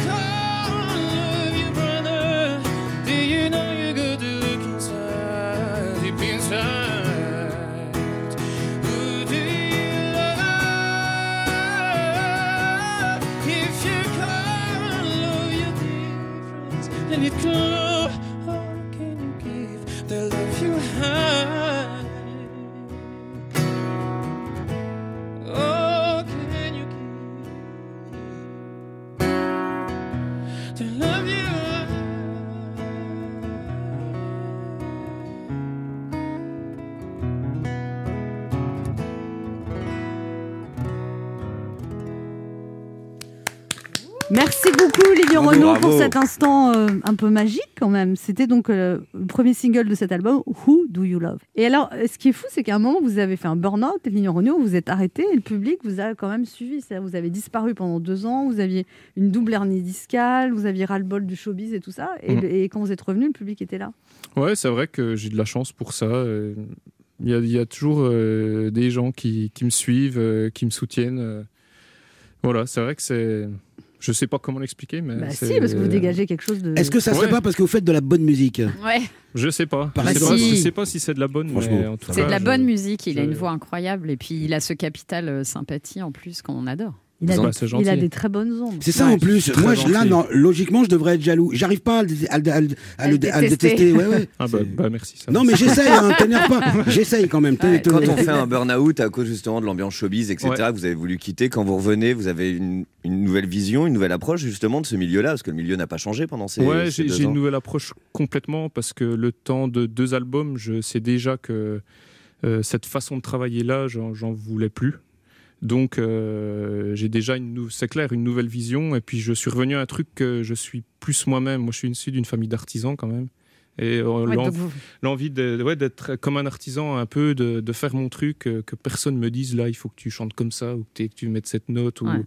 come. Merci beaucoup, Lilian Renaud, pour cet instant euh, un peu magique quand même. C'était donc euh, le premier single de cet album, Who Do You Love? Et alors, euh, ce qui est fou, c'est qu'à un moment, vous avez fait un burn-out, Lilian Renaud, vous êtes arrêté et le public vous a quand même suivi. Vous avez disparu pendant deux ans, vous aviez une double hernie discale, vous aviez ras-le-bol du showbiz et tout ça. Et, et quand vous êtes revenu, le public était là. Ouais, c'est vrai que j'ai de la chance pour ça. Il y, a, il y a toujours euh, des gens qui, qui me suivent, qui me soutiennent. Voilà, c'est vrai que c'est. Je sais pas comment l'expliquer, mais. Bah si, parce que vous dégagez quelque chose de... Est-ce que ça serait Ouais. pas parce que vous faites de la bonne musique Ouais. Je sais pas. Je, sais Bah je si. sais pas si c'est de la bonne, C'est de la je- bonne musique, il a une voix incroyable et puis il a ce capital euh, sympathie en plus qu'on adore. Il a, des- c'est il a gentil. des très bonnes ondes. C'est ça Ouais. en plus. Moi, je- là, non, logiquement, je devrais être jaloux. J'arrive pas à le, à le- à le- à le- À à le le détester. Ouais, ouais. Ah bah, bah, merci. Ça Non, mais j'essaye, hein, t'énerve pas. J'essaye quand même. Quand on fait un burn-out à cause justement de l'ambiance showbiz, etc., Ouais. vous avez voulu quitter, quand vous revenez, vous avez une, une nouvelle vision, une nouvelle approche justement de ce milieu-là, parce que le milieu n'a pas changé pendant ces, Ouais, ces j'ai une nouvelle approche complètement parce que le temps de deux albums, je sais déjà que euh, cette façon de travailler là, j'en voulais plus. Donc euh, j'ai déjà une, c'est clair, une nouvelle vision. Et puis je suis revenu à un truc que je suis plus moi-même. Moi, je suis issu d'une famille d'artisans quand même. Et euh, Ouais, l'envie ouais, d'être comme un artisan, un peu de, de faire mon truc, euh, que personne me dise là, il faut que tu chantes comme ça ou que, tu mettes cette note. Ou... Ouais.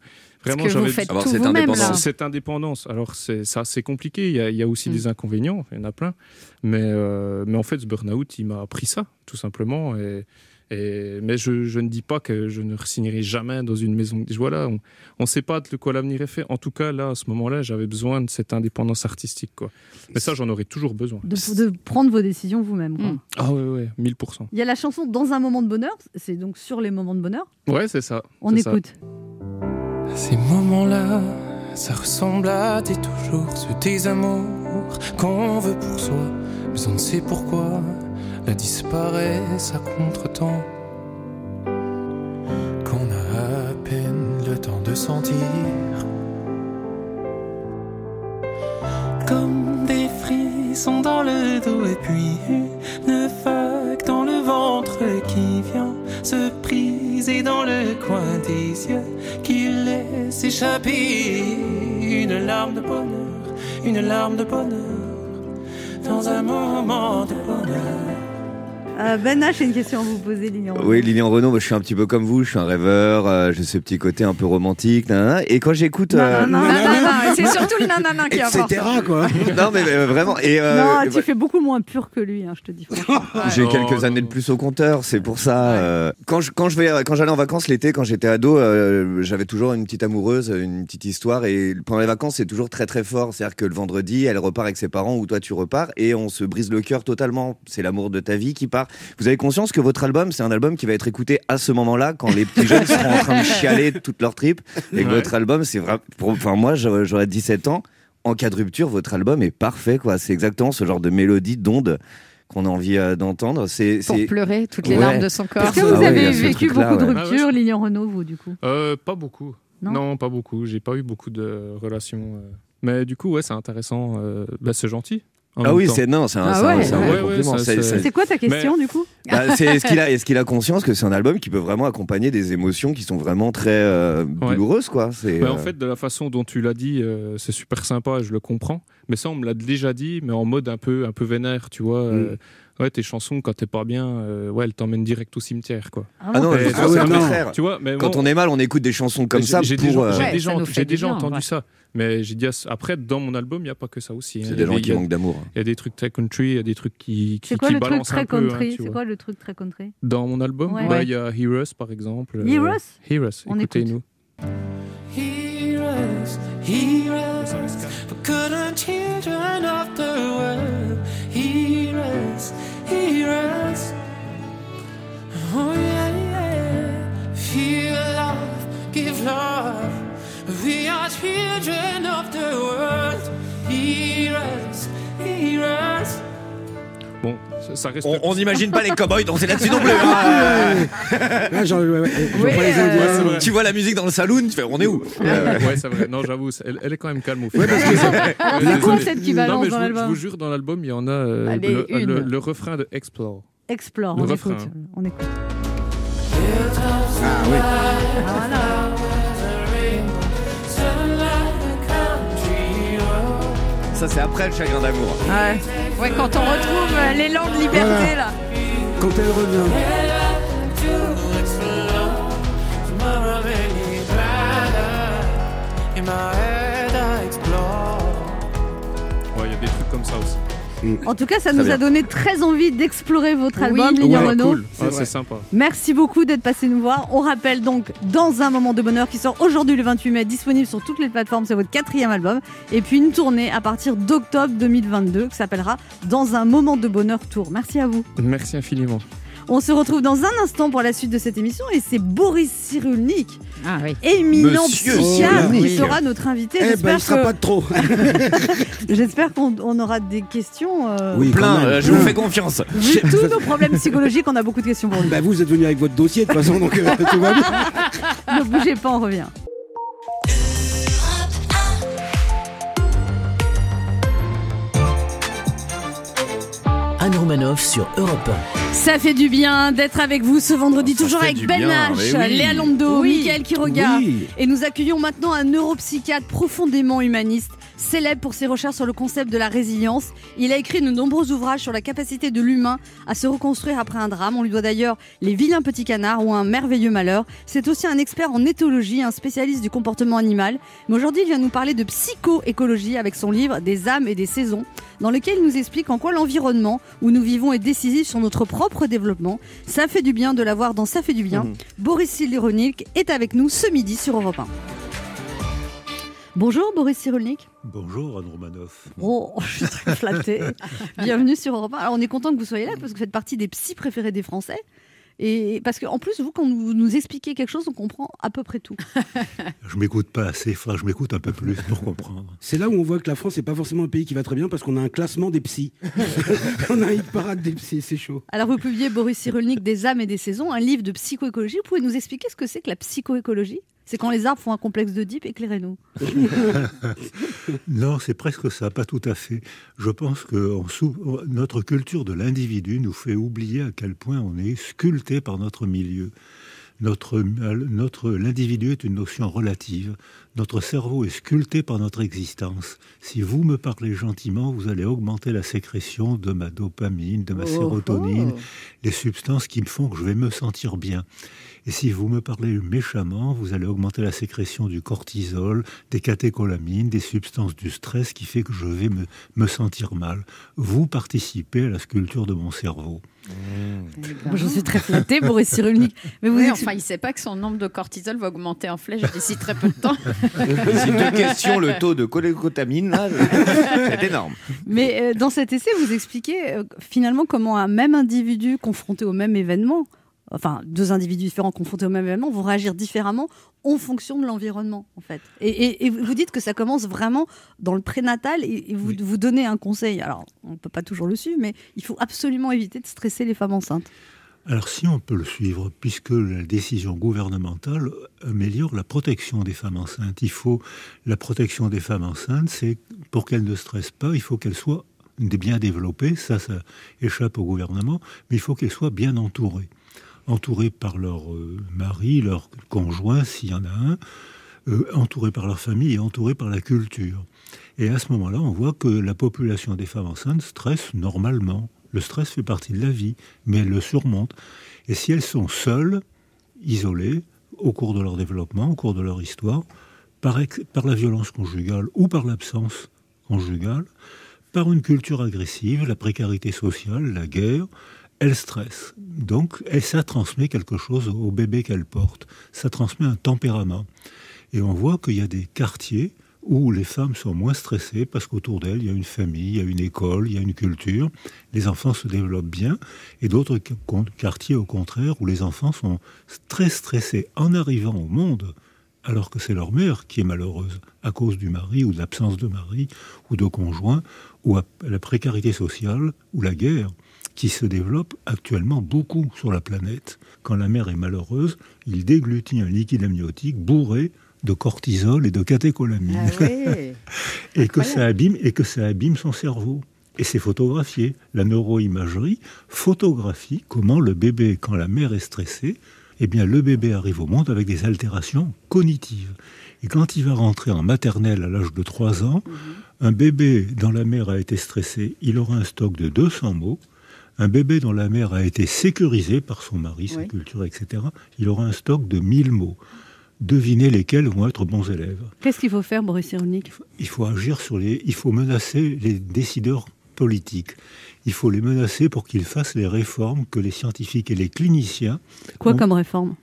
Vraiment, j'avais cette indépendance. cette indépendance. Alors, c'est ça, c'est compliqué. Il y a, il y a aussi Mm. des inconvénients. Il y en a plein. Mais, euh, mais en fait, ce burn-out, il m'a appris ça, tout simplement. Et, et, mais je, je ne dis pas que je ne signerai jamais dans une maison. Voilà, on ne sait pas de quoi l'avenir est fait. En tout cas, là, à ce moment-là, j'avais besoin de cette indépendance artistique. Quoi. Mais ça, j'en aurais toujours besoin. De, de prendre vos décisions vous-même. quoi. Mm. Ah ouais, ouais, 1000%. Il y a la chanson Dans un moment de bonheur, c'est donc sur les moments de bonheur. Ouais, c'est ça. On ça. écoute. Ces moments-là, ça ressemble à des toujours, ce des amours qu'on veut pour soi, mais on ne sait pourquoi, la disparaissent à contre-temps. Qu'on a à peine le temps de sentir. Comme des frissons dans le dos et puis une vague dans le ventre qui vient se briser dans le coin des yeux qui laisse échapper une larme de bonheur, une larme de bonheur dans un moment de bonheur. Euh, ben j'ai une question à vous poser, Lilian. Oui, Lilian Renaud, moi, je suis un petit peu comme vous, je suis un rêveur, euh, j'ai ce petit côté un peu romantique, nanana. et quand j'écoute... euh, Non, non, Non, non, non, c'est surtout le nanana qui importe. Etc. quoi. non, mais euh, vraiment, et euh, non, tu ouais, fais beaucoup moins pur que lui, hein, je te dis. j'ai Non, quelques années de plus au compteur, c'est pour ça. euh, quand je quand je vais quand j'allais en vacances l'été, quand j'étais ado, euh, j'avais toujours une petite amoureuse, une petite histoire, et pendant les vacances c'est toujours très très fort. C'est-à-dire que le vendredi, elle repart avec ses parents ou toi tu repars, et on se brise le cœur totalement. C'est l'amour de ta vie qui part. Vous avez conscience que votre album, c'est un album qui va être écouté à ce moment-là, quand les petits jeunes seront en train de chialer toute leur trip, et que Ouais. votre album, c'est vraiment. Enfin moi, j'aurais j'aurais 17 ans. En cas de rupture, votre album est parfait, quoi. C'est exactement ce genre de mélodie, d'onde qu'on a envie euh, d'entendre. C'est Pour pleurer toutes les Ouais. larmes de son corps. Est-ce que Ah vous avez vécu beaucoup de ruptures, Ah ouais, Lilian Renaud, vous, du coup? Euh, pas beaucoup. Non? Non, pas beaucoup. J'ai pas eu beaucoup de relations. euh. Mais du coup, ouais, c'est intéressant. euh, bah, c'est gentil. Ah oui, c'est non, c'est un, Ah ouais. c'est un Ouais, ouais, quoi ta question, du coup? Bah, c'est- est-ce qu'il a, est-ce qu'il a conscience que c'est un album qui peut vraiment accompagner des émotions qui sont vraiment très euh, Ouais. douloureuses, quoi? C'est, Mais en euh, fait, de la façon dont tu l'as dit, euh, c'est super sympa, je le comprends. Mais ça, on me l'a déjà dit, mais en mode un peu, un peu vénère, tu vois. euh, ouais, tes chansons, quand t'es pas bien, euh, ouais, elles t'emmènent direct au cimetière, quoi. Ah non, ah ouais, c'est un non. Tu vois, mais quand bon, on est mal, on écoute des chansons comme ça J'ai pour. déjà, euh, Ouais, bien, entendu ça. Mais j'ai dit, après, dans mon album, il n'y a pas que ça aussi. hein. C'est des gens qui manquent d'amour. Il y a des trucs très country, il y a des trucs qui, qui, C'est quoi qui le truc balancent très un peu, hein, C'est quoi le truc très country Dans mon album, Ouais. bah, il y a Heroes, par exemple. Heroes Euh, Heroes, On écoutez-nous. Heroes, heroes, forgotten children of the world. Heroes, heroes. Oh yeah, yeah. Feel love, give love. We are children of the world. Heroes, heroes. Bon, ça- reste. On n'imagine pas les cowboys danser là-dessus non plus. hein. Ah, genre, ouais, ouais, je vois Oui, pas les euh, Indiens. Ouais, c'est vrai. tu vois la musique dans le saloon, tu fais on est où? Euh, ouais, c'est vrai. Non, j'avoue, c'est- elle, elle est quand même calme au fond. Ouais, parce que c'est- C'est quoi désolé. cette qui balance Non, mais je dans vous- l'album Je vous jure, dans l'album, il y en a euh, Allez, le, une. le- le refrain de Explore. Explore, Le on refrain. écoute. On écoute. Ah oui. Ah, voilà. Ça, c'est après le chagrin d'amour. Ouais. ouais, quand on retrouve euh, l'élan de liberté Voilà. là. Quand elle revient. Ouais, il y a des trucs comme ça aussi. En tout cas, ça nous bien. a donné très envie d'explorer votre album, Ouais, Lilian Renault. cool. C'est sympa. Merci beaucoup d'être passé nous voir. On rappelle donc Dans un moment de bonheur qui sort aujourd'hui le 28 mai, disponible sur toutes les plateformes. C'est votre quatrième album. Et puis une tournée à partir d'octobre 2022 qui s'appellera Dans un moment de bonheur tour. Merci à vous. Merci infiniment. On se retrouve dans un instant pour la suite de cette émission et c'est Boris Cyrulnik, Ah oui. éminent psychiatre, qui sera notre invité. Eh ben, J'espère il sera que- pas de trop. J'espère qu'on on aura des questions. euh, Oui, Plein, euh, je vous fais confiance. Vu tous nos problèmes psychologiques, on a beaucoup de questions pour lui. Bah, vous êtes venu avec votre dossier de toute façon, donc euh, tout va bien. ne bougez pas, on revient. Anne Romanoff sur Europe Ça fait du bien d'être avec vous ce vendredi, toujours fait avec Ben bien, H, mais oui. Léa Lando, Oui. Mickaël Quiroga. Oui. Et nous accueillons maintenant un neuropsychiatre profondément humaniste, célèbre pour ses recherches sur le concept de la résilience. Il a écrit de nombreux ouvrages sur la capacité de l'humain à se reconstruire après un drame. On lui doit d'ailleurs Les vilains petits canards ou Un merveilleux malheur. C'est aussi un expert en éthologie, un spécialiste du comportement animal. Mais aujourd'hui, il vient nous parler de psychoécologie avec son livre Des âmes et des saisons, dans lequel il nous explique en quoi l'environnement où nous vivons est décisif sur notre propre développement. Ça fait du bien de l'avoir dans Ça fait du bien. Boris Cyrulnik est avec nous ce midi sur Europe 1. Bonjour Boris Cyrulnik. Bonjour Anne Romanoff. Oh, je suis très flattée. Bienvenue sur Europe 1. Alors on est content que vous soyez là parce que vous faites partie des psys préférés des Français. Et parce qu'en plus, vous, quand vous nous expliquez quelque chose, on comprend à peu près tout. Je m'écoute pas assez, que je m'écoute un peu plus pour comprendre. C'est là où on voit que la France n'est pas forcément un pays qui va très bien parce qu'on a un classement des psys. on a un hit parade des psys, c'est chaud. Alors vous publiez Boris Cyrulnik Des âmes et des saisons, un livre de psychoécologie. Vous pouvez nous expliquer ce que c'est que la psychoécologie? C'est quand les arbres font un complexe d'Oedipe, éclairez-nous. non, c'est presque ça, pas tout à fait. Je pense que on sou- notre culture de l'individu nous fait oublier à quel point on est sculpté par notre milieu. Notre, notre, l'individu est une notion relative. Notre cerveau est sculpté par notre existence. Si vous me parlez gentiment, vous allez augmenter la sécrétion de ma dopamine, de ma Oh, sérotonine, oh. les substances qui me font que je vais me sentir bien. Et si vous me parlez méchamment, vous allez augmenter la sécrétion du cortisol, des catécholamines, des substances du stress qui fait que je vais me, me sentir mal. Vous participez à la sculpture de mon cerveau. Moi, je suis très flattée, Boris Cyrulnik. Mais vous Oui, enfin, il ne sait pas que son nombre de cortisol va augmenter en flèche d'ici très peu de temps. Ces deux questions, le taux de cholécotamine, c'est énorme. Mais euh, dans cet essai, vous expliquez euh, finalement comment un même individu confronté au même événement, enfin deux individus différents confrontés au même événement, vont réagir différemment en fonction de l'environnement, en fait. Et, et- et vous dites que ça commence vraiment dans le prénatal et, et vous, vous donnez un conseil. Alors, on ne peut pas toujours le suivre, mais il faut absolument éviter de stresser les femmes enceintes. Alors si on peut le suivre, puisque la décision gouvernementale améliore la protection des femmes enceintes, il faut la protection des femmes enceintes, c'est pour qu'elles ne stressent pas, il faut qu'elles soient bien développées, ça, ça échappe au gouvernement, mais il faut qu'elles soient bien entourées, entourées par leur euh, mari, leur conjoint, s'il y en a un, euh, entourées par leur famille et entourées par la culture. Et à ce moment-là, on voit que la population des femmes enceintes stresse normalement. Le stress fait partie de la vie, mais elles le surmontent. Et si elles sont seules, isolées, au cours de leur développement, au cours de leur histoire, par la violence conjugale ou par l'absence conjugale, par une culture agressive, la précarité sociale, la guerre, elles stressent. Donc, et ça transmet quelque chose au bébé qu'elles portent. Ça transmet un tempérament. Et on voit qu'il y a des quartiers où les femmes sont moins stressées parce qu'autour d'elles, il y a une famille, il y a une école, il y a une culture. Les enfants se développent bien. Et d'autres qu- quartiers, au contraire, où les enfants sont très stressés en arrivant au monde, alors que c'est leur mère qui est malheureuse à cause du mari ou de l'absence de mari ou de conjoint ou à la précarité sociale ou la guerre qui se développe actuellement beaucoup sur la planète. Quand la mère est malheureuse, il déglutit un liquide amniotique bourré de cortisol et de catécholamine. Ah oui. et, que ça abîme, et que ça abîme son cerveau. Et c'est photographié. La neuroimagerie photographie comment le bébé, quand la mère est stressée, eh bien le bébé arrive au monde avec des altérations cognitives. Et quand il va rentrer en maternelle à l'âge de 3 ans, un bébé dont la mère a été stressée, il aura un stock de 200 mots. Un bébé dont la mère a été sécurisée par son mari, sa Oui. culture, etc., il aura un stock de 1000 mots. Devinez lesquels vont être bons élèves. Qu'est-ce qu'il faut faire, Boris Cyrulnik? Il faut agir sur les. Il faut menacer les décideurs politiques. Il faut les menacer pour qu'ils fassent les réformes que les scientifiques et les cliniciens. Quoi ont- comme réforme?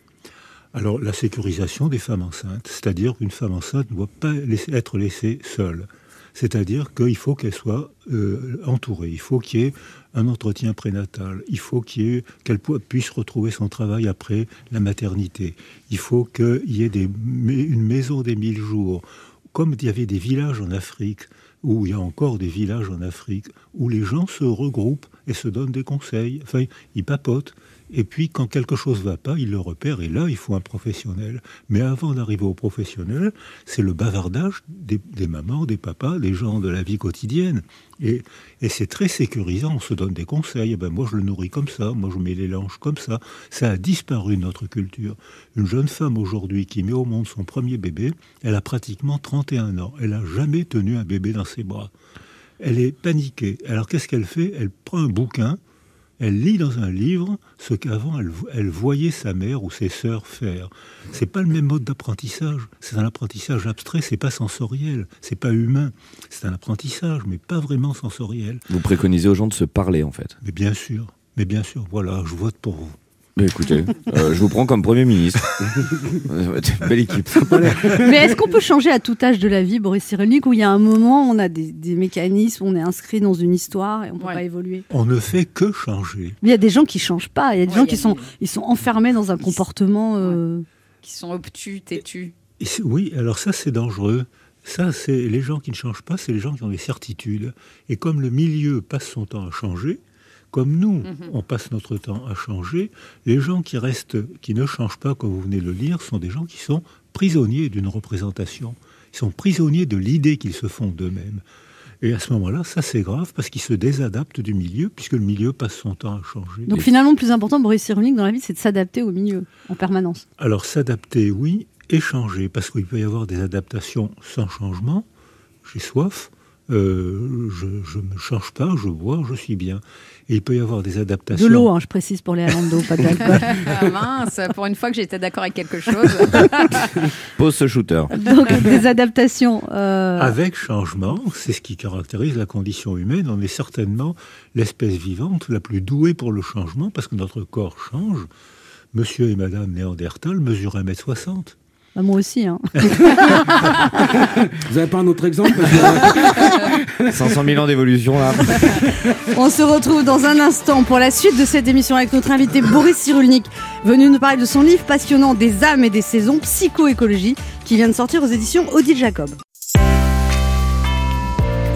Alors, la sécurisation des femmes enceintes. C'est-à-dire qu'une femme enceinte ne doit pas être laissée seule. C'est-à-dire qu'il faut qu'elle soit euh, entourée. Il faut qu'il y ait un entretien prénatal. Il faut qu'elle pu- puisse retrouver son travail après la maternité. Il faut qu'il y ait une maison des mille jours. Comme il y avait des villages en Afrique, où il y a encore des villages en Afrique, où les gens se regroupent et se donnent des conseils. Enfin, ils papotent. Et puis, quand quelque chose ne va pas, ils le repèrent. Et là, il faut un professionnel. Mais avant d'arriver au professionnel, c'est le bavardage des, mamans, des papas, des gens de la vie quotidienne. Et, c'est très sécurisant. On se donne des conseils. Eh ben, moi, je le nourris comme ça. Moi, je mets les langes comme ça. Ça a disparu notre culture. Une jeune femme aujourd'hui qui met au monde son premier bébé, elle a pratiquement 31 ans. Elle n'a jamais tenu un bébé dans ses bras. Elle est paniquée. Alors qu'est-ce qu'elle fait? Elle prend un bouquin, elle lit dans un livre ce qu'avant elle, vo- elle voyait sa mère ou ses sœurs faire. C'est pas le même mode d'apprentissage. C'est un apprentissage abstrait, c'est pas sensoriel, c'est pas humain. C'est un apprentissage, mais pas vraiment sensoriel. Vous préconisez aux gens de se parler en fait. Mais bien sûr, mais bien sûr, voilà, je vote pour vous. Mais écoutez, euh, je vous prends comme Premier ministre. Euh, Belle équipe. Mais est-ce qu'on peut changer à tout âge de la vie, Boris Cyrulnik, où il y a un moment, on a des, des mécanismes, on est inscrit dans une histoire et on ne peut pas évoluer? On ne fait que changer. Il y a des gens qui changent pas, il y a des Ouais, gens qui sont, ils sont enfermés dans un comportement. euh, Qui sont obtus, têtus. Oui, alors ça c'est dangereux. Ça, c'est les gens qui ne changent pas, c'est les gens qui ont des certitudes. Et comme le milieu passe son temps à changer, comme nous, on passe notre temps à changer, les gens qui restent, qui ne changent pas, comme vous venez de le lire, sont des gens qui sont prisonniers d'une représentation. Ils sont prisonniers de l'idée qu'ils se font d'eux-mêmes. Et à ce moment-là, ça c'est grave parce qu'ils se désadaptent du milieu, puisque le milieu passe son temps à changer. Donc finalement, le plus important, Boris Cyrulnik, dans la vie, c'est de s'adapter au milieu en permanence. Alors s'adapter, oui, et changer, parce qu'il peut y avoir des adaptations sans changement. J'ai soif, euh, je ne me change pas, je bois, je suis bien. Et il peut y avoir des adaptations. De l'eau, hein, je précise pour les d'eau, pas d'alcool. Ah, mince, pour une fois que j'étais d'accord avec quelque chose. Pose ce shooter. Donc des adaptations. euh, Avec changement, c'est ce qui caractérise la condition humaine. On est certainement l'espèce vivante la plus douée pour le changement, parce que notre corps change. Monsieur et Madame Néandertal mesurent 1m60. Bah, moi aussi. Hein. Vous n'avez pas un autre exemple 500 000 ans d'évolution là. On se retrouve dans un instant pour la suite de cette émission avec notre invité Boris Cyrulnik, venu nous parler de son livre passionnant Des âmes et des saisons, psychoécologie, qui vient de sortir aux éditions Odile Jacob.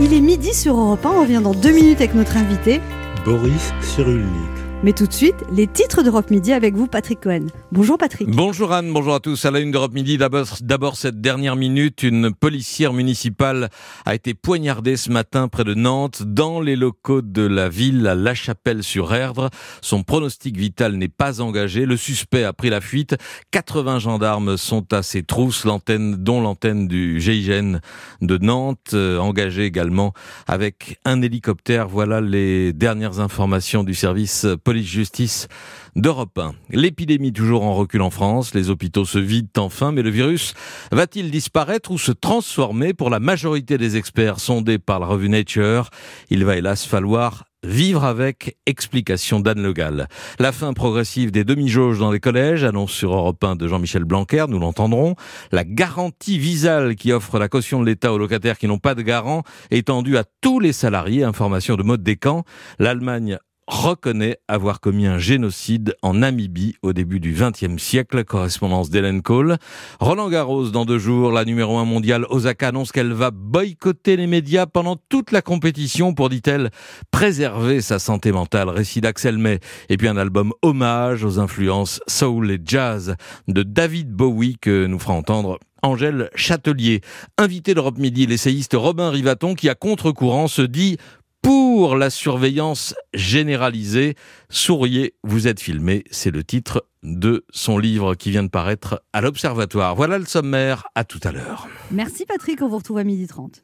Il est midi sur Europe 1, on revient dans deux minutes avec notre invité. Boris Cyrulnik. Mais tout de suite, les titres d'Europe Midi avec vous, Patrick Cohen. Bonjour Patrick. Bonjour Anne, bonjour à tous. À la une d'Europe Midi, d'abord, cette dernière minute, une policière municipale a été poignardée ce matin près de Nantes, dans les locaux de la ville à La Chapelle-sur-Erdre. Son pronostic vital n'est pas engagé. Le suspect a pris la fuite. 80 gendarmes sont à ses trousses, l'antenne, dont l'antenne du GIGN de Nantes, euh, engagée également avec un hélicoptère. Voilà les dernières informations du service police-justice d'Europe 1. L'épidémie toujours en recul en France, les hôpitaux se vident enfin, mais le virus va-t-il disparaître ou se transformer? Pour la majorité des experts sondés par la revue Nature, il va hélas falloir Vivre avec, explication d'Anne Le Gall. La fin progressive des demi-jauges dans les collèges, annonce sur Europe 1 de Jean-Michel Blanquer, nous l'entendrons. La garantie visale qui offre la caution de l'État aux locataires qui n'ont pas de garant, étendue à tous les salariés, information de mode Descamps. L'Allemagne reconnaît avoir commis un génocide en Namibie au début du XXe siècle, correspondance d'Hélène Cole. Roland Garros, dans deux jours, la numéro un mondiale Osaka annonce qu'elle va boycotter les médias pendant toute la compétition pour, dit-elle, préserver sa santé mentale. Récit d'Axel May. Et puis un album hommage aux influences soul et jazz de David Bowie que nous fera entendre Angèle Châtelier. Invité d'Europe Midi, l'essayiste Robin Rivaton qui, à contre-courant, se dit pour la surveillance généralisée. Souriez, vous êtes filmé, c'est le titre de son livre qui vient de paraître à l'Observatoire. Voilà le sommaire, à tout à l'heure. Merci Patrick, on vous retrouve à 12h30.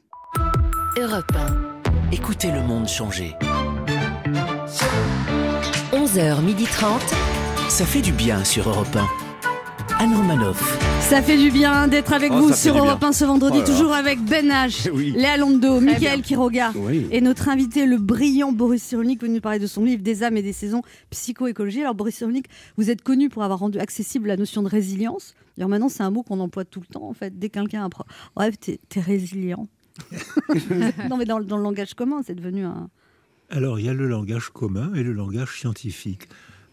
Europe Écoutez le monde changer. 11h, 30 Ça fait du bien sur Europe 1. Anne Romanoff. Ça fait du bien d'être avec Oh, vous sur. Europe 1 ce vendredi, Oh toujours avec Ben H, Oui. Léa Londo, bien. Quiroga Oui. et notre invité, le brillant Boris Cyrulnik, venu nous parler de son livre Des âmes et des saisons, psychoécologie. Alors Boris Cyrulnik, vous êtes connu pour avoir rendu accessible la notion de résilience. D'ailleurs maintenant c'est un mot qu'on emploie tout le temps en fait. Dès que quelqu'un a un pro- Ouais, t'es t'es résilient. non mais dans, le- dans le langage commun, c'est devenu un... Alors, il y a le langage commun et le langage scientifique.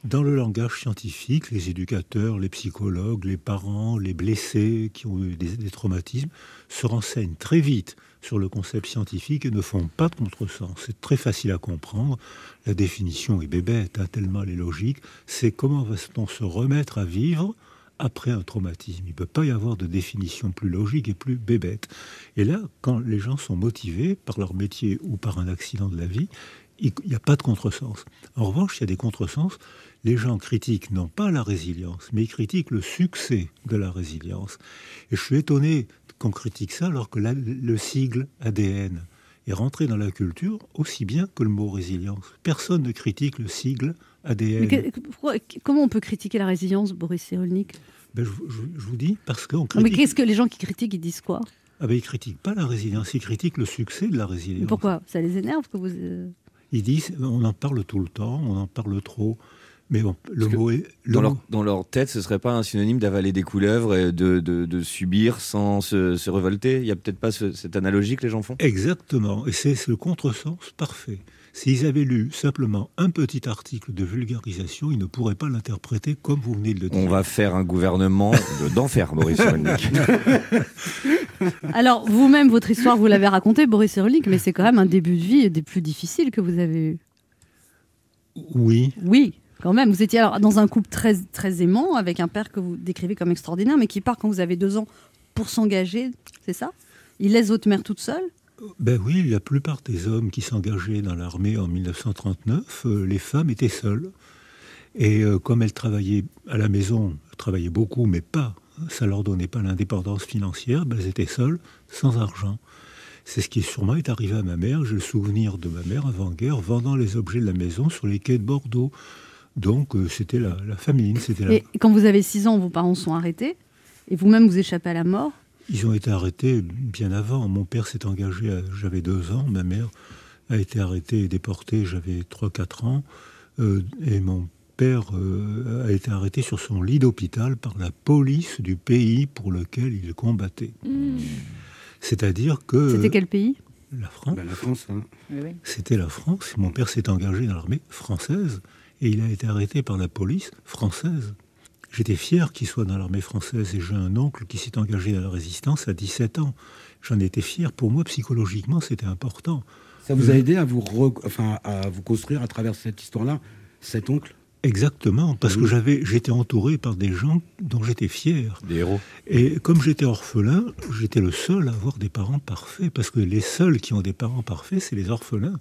Dans le langage scientifique, les éducateurs, les psychologues, les parents, les blessés qui ont eu des, traumatismes se renseignent très vite sur le concept scientifique et ne font pas de contresens. C'est très facile à comprendre. La définition est bébête, hein, tellement elle est logique. C'est comment va-t-on se remettre à vivre après un traumatisme? Il ne peut pas y avoir de définition plus logique et plus bébête. Et là, quand les gens sont motivés par leur métier ou par un accident de la vie, il n'y a pas de contresens. En revanche, il y a des contresens. Les gens critiquent non pas la résilience, mais ils critiquent le succès de la résilience. Et je suis étonné qu'on critique ça alors que la- le sigle ADN est rentré dans la culture aussi bien que le mot résilience. Personne ne critique le sigle ADN. Mais que- pourquoi- comment on peut critiquer la résilience, Boris Cyrulnik? Ben, je, je- je vous dis parce qu'on Non, Mais critique. qu'est-ce que les gens qui critiquent, ils disent quoi? Ah ben, ils critiquent pas la résilience, ils critiquent le succès de la Mais résilience. Pourquoi? Ça les énerve que vous... euh, Ils disent, on en parle tout le temps, on en parle trop, mais on- le mot est... le Dans mot- leur, dans leur tête, ce serait pas un synonyme d'avaler des couleuvres et de, de- de subir sans se, se révolter Il y a peut-être pas ce- cette analogie que les gens font? Exactement, et c'est le contresens parfait. S'ils avaient lu simplement un petit article de vulgarisation, ils ne pourraient pas l'interpréter comme vous venez de le dire. On va faire un gouvernement de- d'enfer, Boris Cyrulnik. Alors, vous-même, votre histoire, vous l'avez racontée, Boris Cyrulnik, mais c'est quand même un début de vie des plus difficiles que vous avez eu. Oui. Oui, quand même. Vous étiez alors dans un couple très, très aimant, avec un père que vous décrivez comme extraordinaire, mais qui part quand vous avez deux ans pour s'engager, c'est ça? Il laisse votre mère toute seule? Ben oui, la plupart des hommes qui s'engageaient dans l'armée en 1939, euh, les femmes étaient seules. Et euh, comme elles travaillaient à la maison, elles travaillaient beaucoup, mais pas, ça leur donnait pas l'indépendance financière, ben elles étaient seules, sans argent. C'est ce qui sûrement est arrivé à ma mère. J'ai le souvenir de ma mère avant-guerre vendant les objets de la maison sur les quais de Bordeaux. Donc euh, c'était la, la famine, c'était la... Et quand vous avez six ans, vos parents sont arrêtés, et vous-même vous échappez à la mort. Ils ont été arrêtés bien avant. Mon père s'est engagé, à- j'avais deux ans. Ma mère a été arrêtée et déportée, j'avais 3-4 ans. Euh, et mon père euh, a été arrêté sur son lit d'hôpital par la police du pays pour lequel il combattait. C'est-à-dire que... C'était quel pays? La France. la France, hein. C'était la France. Mon père s'est engagé dans l'armée française et il a été arrêté par la police française. J'étais fier qu'il soit dans l'armée française et j'ai un oncle qui s'est engagé dans la résistance à 17 ans. J'en étais fier. Pour moi, psychologiquement, c'était important. Ça vous a aidé à vous, re- enfin, à vous construire à travers cette histoire-là, cet oncle? Exactement, parce Oui. que j'avais, j'étais entouré par des gens dont j'étais fier. Des héros. Et comme j'étais orphelin, j'étais le seul à avoir des parents parfaits, parce que les seuls qui ont des parents parfaits, c'est les orphelins,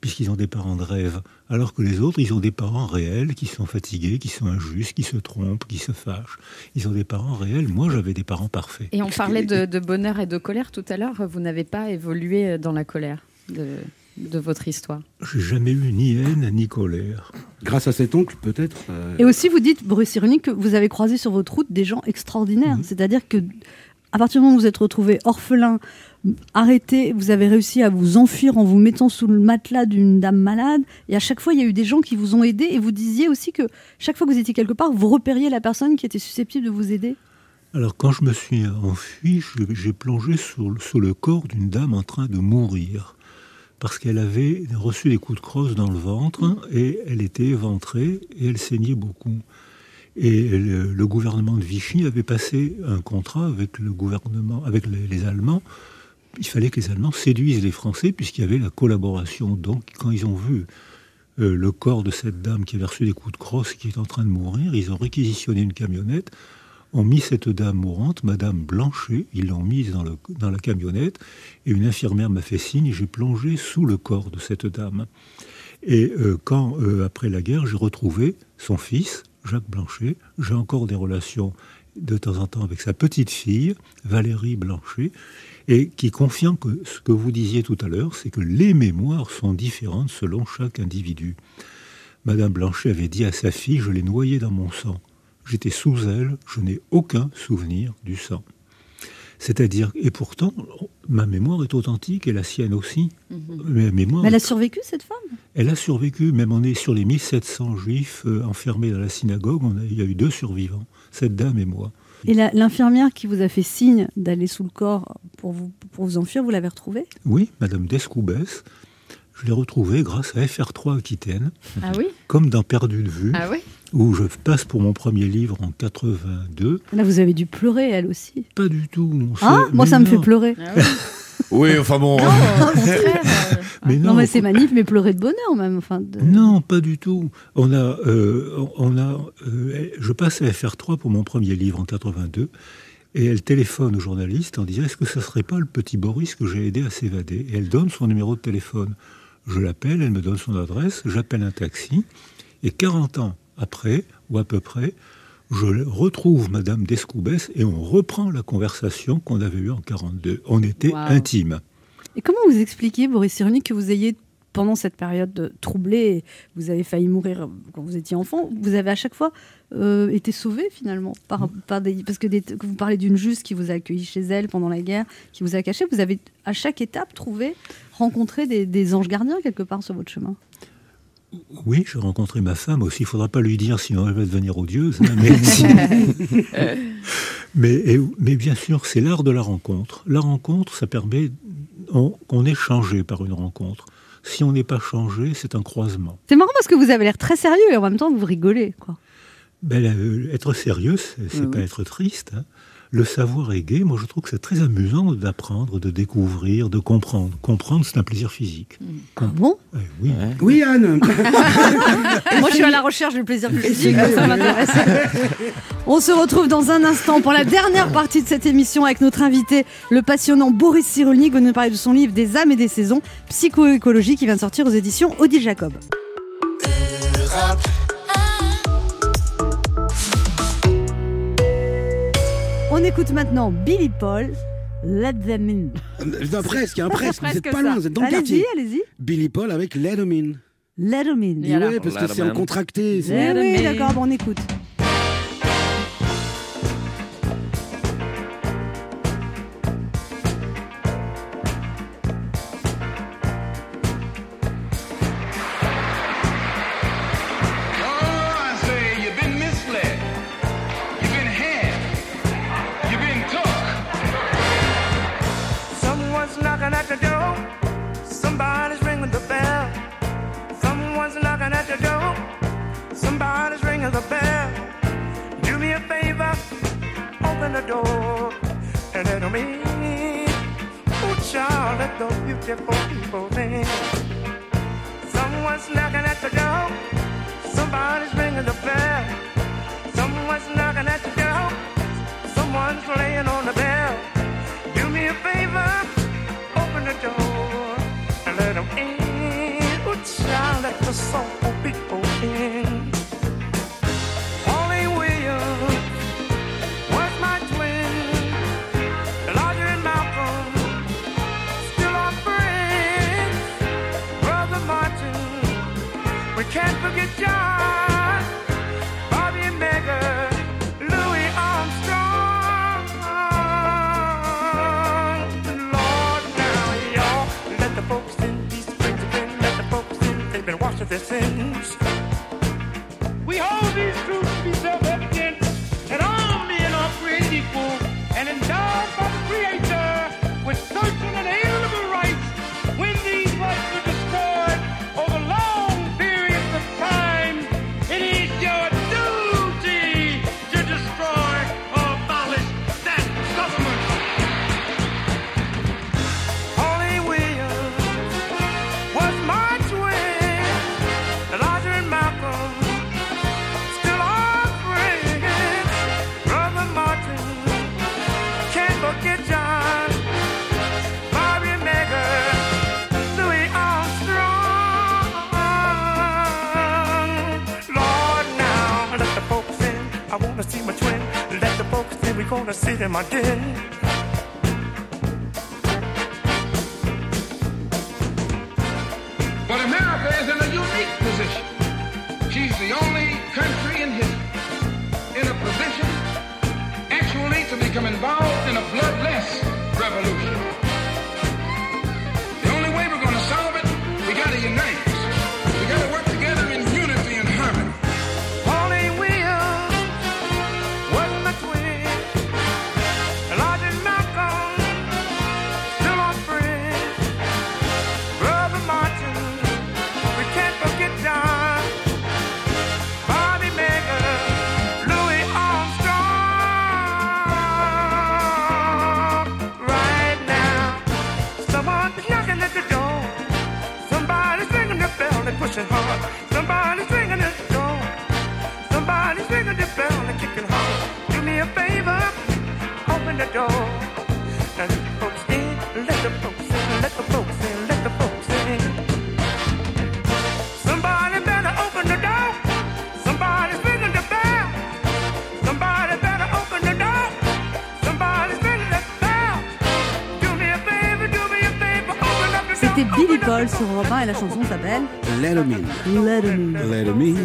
puisqu'ils ont des parents de rêve, alors que les autres, ils ont des parents réels qui sont fatigués, qui sont injustes, qui se trompent, qui se fâchent. Ils ont des parents réels. Moi, j'avais des parents parfaits. Et on parlait de, de bonheur et de colère tout à l'heure. Vous n'avez pas évolué dans la colère de, de votre histoire. J'ai jamais eu ni haine ni colère. Grâce à cet oncle, peut-être euh, Et aussi, vous dites, Boris Cyrulnik, que vous avez croisé sur votre route des gens extraordinaires. C'est-à-dire que, à partir du moment où vous êtes retrouvé orphelin, arrêté, vous avez réussi à vous enfuir en vous mettant sous le matelas d'une dame malade. Et à chaque fois, il y a eu des gens qui vous ont aidé. Et vous disiez aussi que chaque fois que vous étiez quelque part, vous repériez la personne qui était susceptible de vous aider. Alors, quand je me suis enfui, j'ai plongé sur, le- sous le corps d'une dame en train de mourir. Parce qu'elle avait reçu des coups de crosse dans le ventre et elle était éventrée et elle saignait beaucoup. Et le, gouvernement de Vichy avait passé un contrat avec le gouvernement, avec les Allemands. Il fallait que les Allemands séduisent les Français puisqu'il y avait la collaboration. Donc, quand ils ont vu euh, le corps de cette dame qui avait reçu des coups de crosse et qui est en train de mourir, ils ont réquisitionné une camionnette ont mis cette dame mourante, Madame Blanchet, ils l'ont mise dans, la camionnette, et une infirmière m'a fait signe, j'ai plongé sous le corps de cette dame. Et euh, quand, euh, après la guerre, j'ai retrouvé son fils, Jacques Blanchet, j'ai encore des relations de temps en temps avec sa petite fille, Valérie Blanchet, et qui confirme que ce que vous disiez tout à l'heure, c'est que les mémoires sont différentes selon chaque individu. Madame Blanchet avait dit à sa fille, je l'ai noyée dans mon sang. J'étais sous elle, je n'ai aucun souvenir du sang. C'est-à-dire, et pourtant, ma mémoire est authentique et la sienne aussi. Ma mémoire Mais elle a survécu, cette femme? Elle a survécu, même on est sur les 1700 juifs euh, enfermés dans la synagogue, on a- il y a eu deux survivants, cette dame et moi. Et l'infirmière qui vous a fait signe d'aller sous le corps pour vous, pour vous enfuir, vous l'avez retrouvée? Oui, Madame Descoubès, je l'ai retrouvée grâce à FR3 Aquitaine, Ah oui? Comme dans Perdu de vue, Ah oui où je passe pour mon premier livre en 82. Là, vous avez dû pleurer, elle aussi. Pas du tout. Ah, moi, mais ça me fait pleurer. Oui, enfin bon. mais non, non, mais c'est magnifique, mais pleurer de bonheur même. Enfin, de- Non, pas du tout. On a, euh, on a, euh, je passe à FR3 pour mon premier livre en 82, et elle téléphone au journaliste en disant Est-ce que ça serait pas le petit Boris que j'ai aidé à s'évader? Et elle donne son numéro de téléphone. Je l'appelle, elle me donne son adresse, j'appelle un taxi, et 40 ans après, ou à peu près, je retrouve Madame Descoubès et on reprend la conversation qu'on avait eue en 42. On était Wow. intimes. Et comment vous expliquez, Boris Cyrulnik, que vous ayez, pendant cette période de- troublée, vous avez failli mourir quand vous étiez enfant, vous avez à chaque fois euh, été sauvé finalement par, par des, Parce que, des- vous parlez d'une juste qui vous a accueilli chez elle pendant la guerre, qui vous a caché, vous avez à chaque étape trouvé, rencontré des, des anges gardiens quelque part sur votre chemin? Oui, j'ai rencontré ma femme aussi. Il ne faudra pas lui dire, sinon elle va devenir odieuse. hein, mais, mais, et- mais bien sûr, c'est l'art de la rencontre. La rencontre, ça permet on- qu'on est changé par une rencontre. Si on n'est pas changé, c'est un croisement. C'est marrant parce que vous avez l'air très sérieux et en même temps vous rigolez. Quoi. Ben, euh, être sérieux, c'est Oui, pas être triste. hein. Le savoir est gai. Moi, je trouve que c'est très amusant d'apprendre, de découvrir, de comprendre. Comprendre, c'est un plaisir physique. Ah bon? Oui. Oui, Anne Moi, je suis à la recherche du plaisir physique, ça m'intéresse. On se retrouve dans un instant pour la dernière partie de cette émission avec notre invité, le passionnant Boris Cyrulnik, va nous parler de son livre Des âmes et des saisons, psychoécologie, qui vient de sortir aux éditions Odile Jacob. On écoute maintenant Billy Paul, Let Them In. Non, presque, hein, presque. Vous êtes Presque pas ça. loin, vous êtes dans le Allez-y, quartier. allez-y. Billy Paul avec Let 'em in. Let Them In. Ouais, parce que c'est en contracté. Eh oui, d'accord, bon, on écoute. Laying on the bell. Do me a favor, open the door and in. Oh, child, let the Williams was my twin. And Malcolm still friends. Brother Martin, we can't forget John, The things. We hold see them again. Paul sur Europe 1 et la chanson s'appelle Let 'em in. Let 'em in. Let 'em in.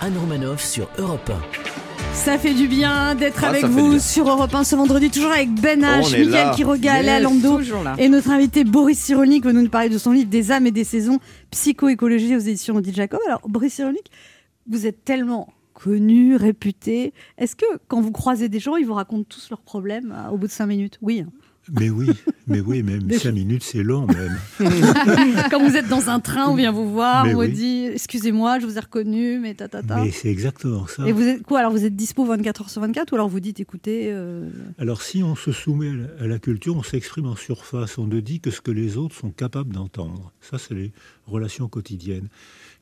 Anne Romanoff sur Europe 1. Ça fait du bien d'être Ah, avec vous sur Europe 1 ce vendredi, toujours avec Ben H, Mickaël. Quiroga, Yes, Léa Lando toujours là. et notre invité Boris Cyrulnik va nous parler de son livre Des âmes et des saisons, psychoécologie aux éditions Odile Jacob. Alors Boris Cyrulnik, vous êtes tellement connu, réputé. Est-ce que quand vous croisez des gens, ils vous racontent tous leurs problèmes euh, au bout de cinq minutes? Oui. Mais oui, mais oui, même Des- 5 minutes, c'est long même. quand vous êtes dans un train, on vient vous voir, Mais on vous dit Excusez-moi, je vous ai reconnu, mais ta ta ta. Mais c'est exactement ça. Et vous êtes quoi Alors vous êtes dispo 24 heures sur 24 ou alors vous dites Écoutez. euh, Alors si on se soumet à la- culture, on s'exprime en surface, on ne dit que ce que les autres sont capables d'entendre. Ça, c'est les relations quotidiennes.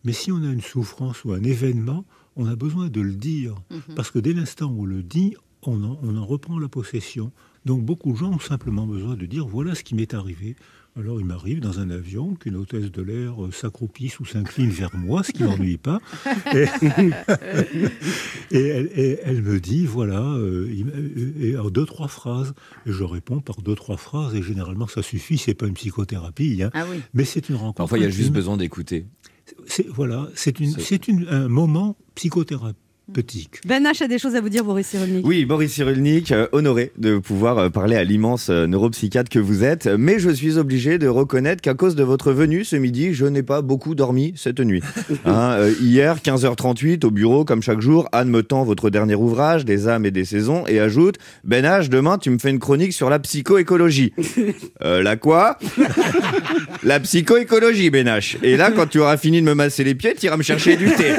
Mais si on a une souffrance ou un événement, on a besoin de le dire. Mhm. Parce que dès l'instant où on le dit, on en, on en reprend la possession. Donc beaucoup de gens ont simplement besoin de dire voilà ce qui m'est arrivé. Alors il m'arrive dans un avion qu'une hôtesse de l'air euh, s'accroupisse ou s'incline vers moi, ce qui ne m'ennuie pas. Et, et elle, et elle me dit voilà, euh, m'a- et en deux, trois phrases. Et je réponds par deux, trois phrases. Et généralement ça suffit, c'est pas une psychothérapie. hein. Ah oui. Mais c'est une rencontre. Parfois, il y a juste besoin d'écouter. C'est- Voilà, c'est une- c'est une- un moment psychothérapeutique. Ben H a des choses à vous dire, Boris Cyrulnik. Oui, Boris Cyrulnik, euh, honoré de pouvoir euh, parler à l'immense euh, neuropsychiatre que vous êtes, mais je suis obligé de reconnaître qu'à cause de votre venue ce midi, je n'ai pas beaucoup dormi cette nuit. Hein, euh, hier, 15h38, au bureau, comme chaque jour, Anne me tend votre dernier ouvrage, Des âmes et des saisons, et ajoute Ben H, demain, tu me fais une chronique sur la psychoécologie. Euh, la quoi? La psychoécologie, Ben H. Et là, quand tu auras fini de me masser les pieds, tu iras me chercher du thé.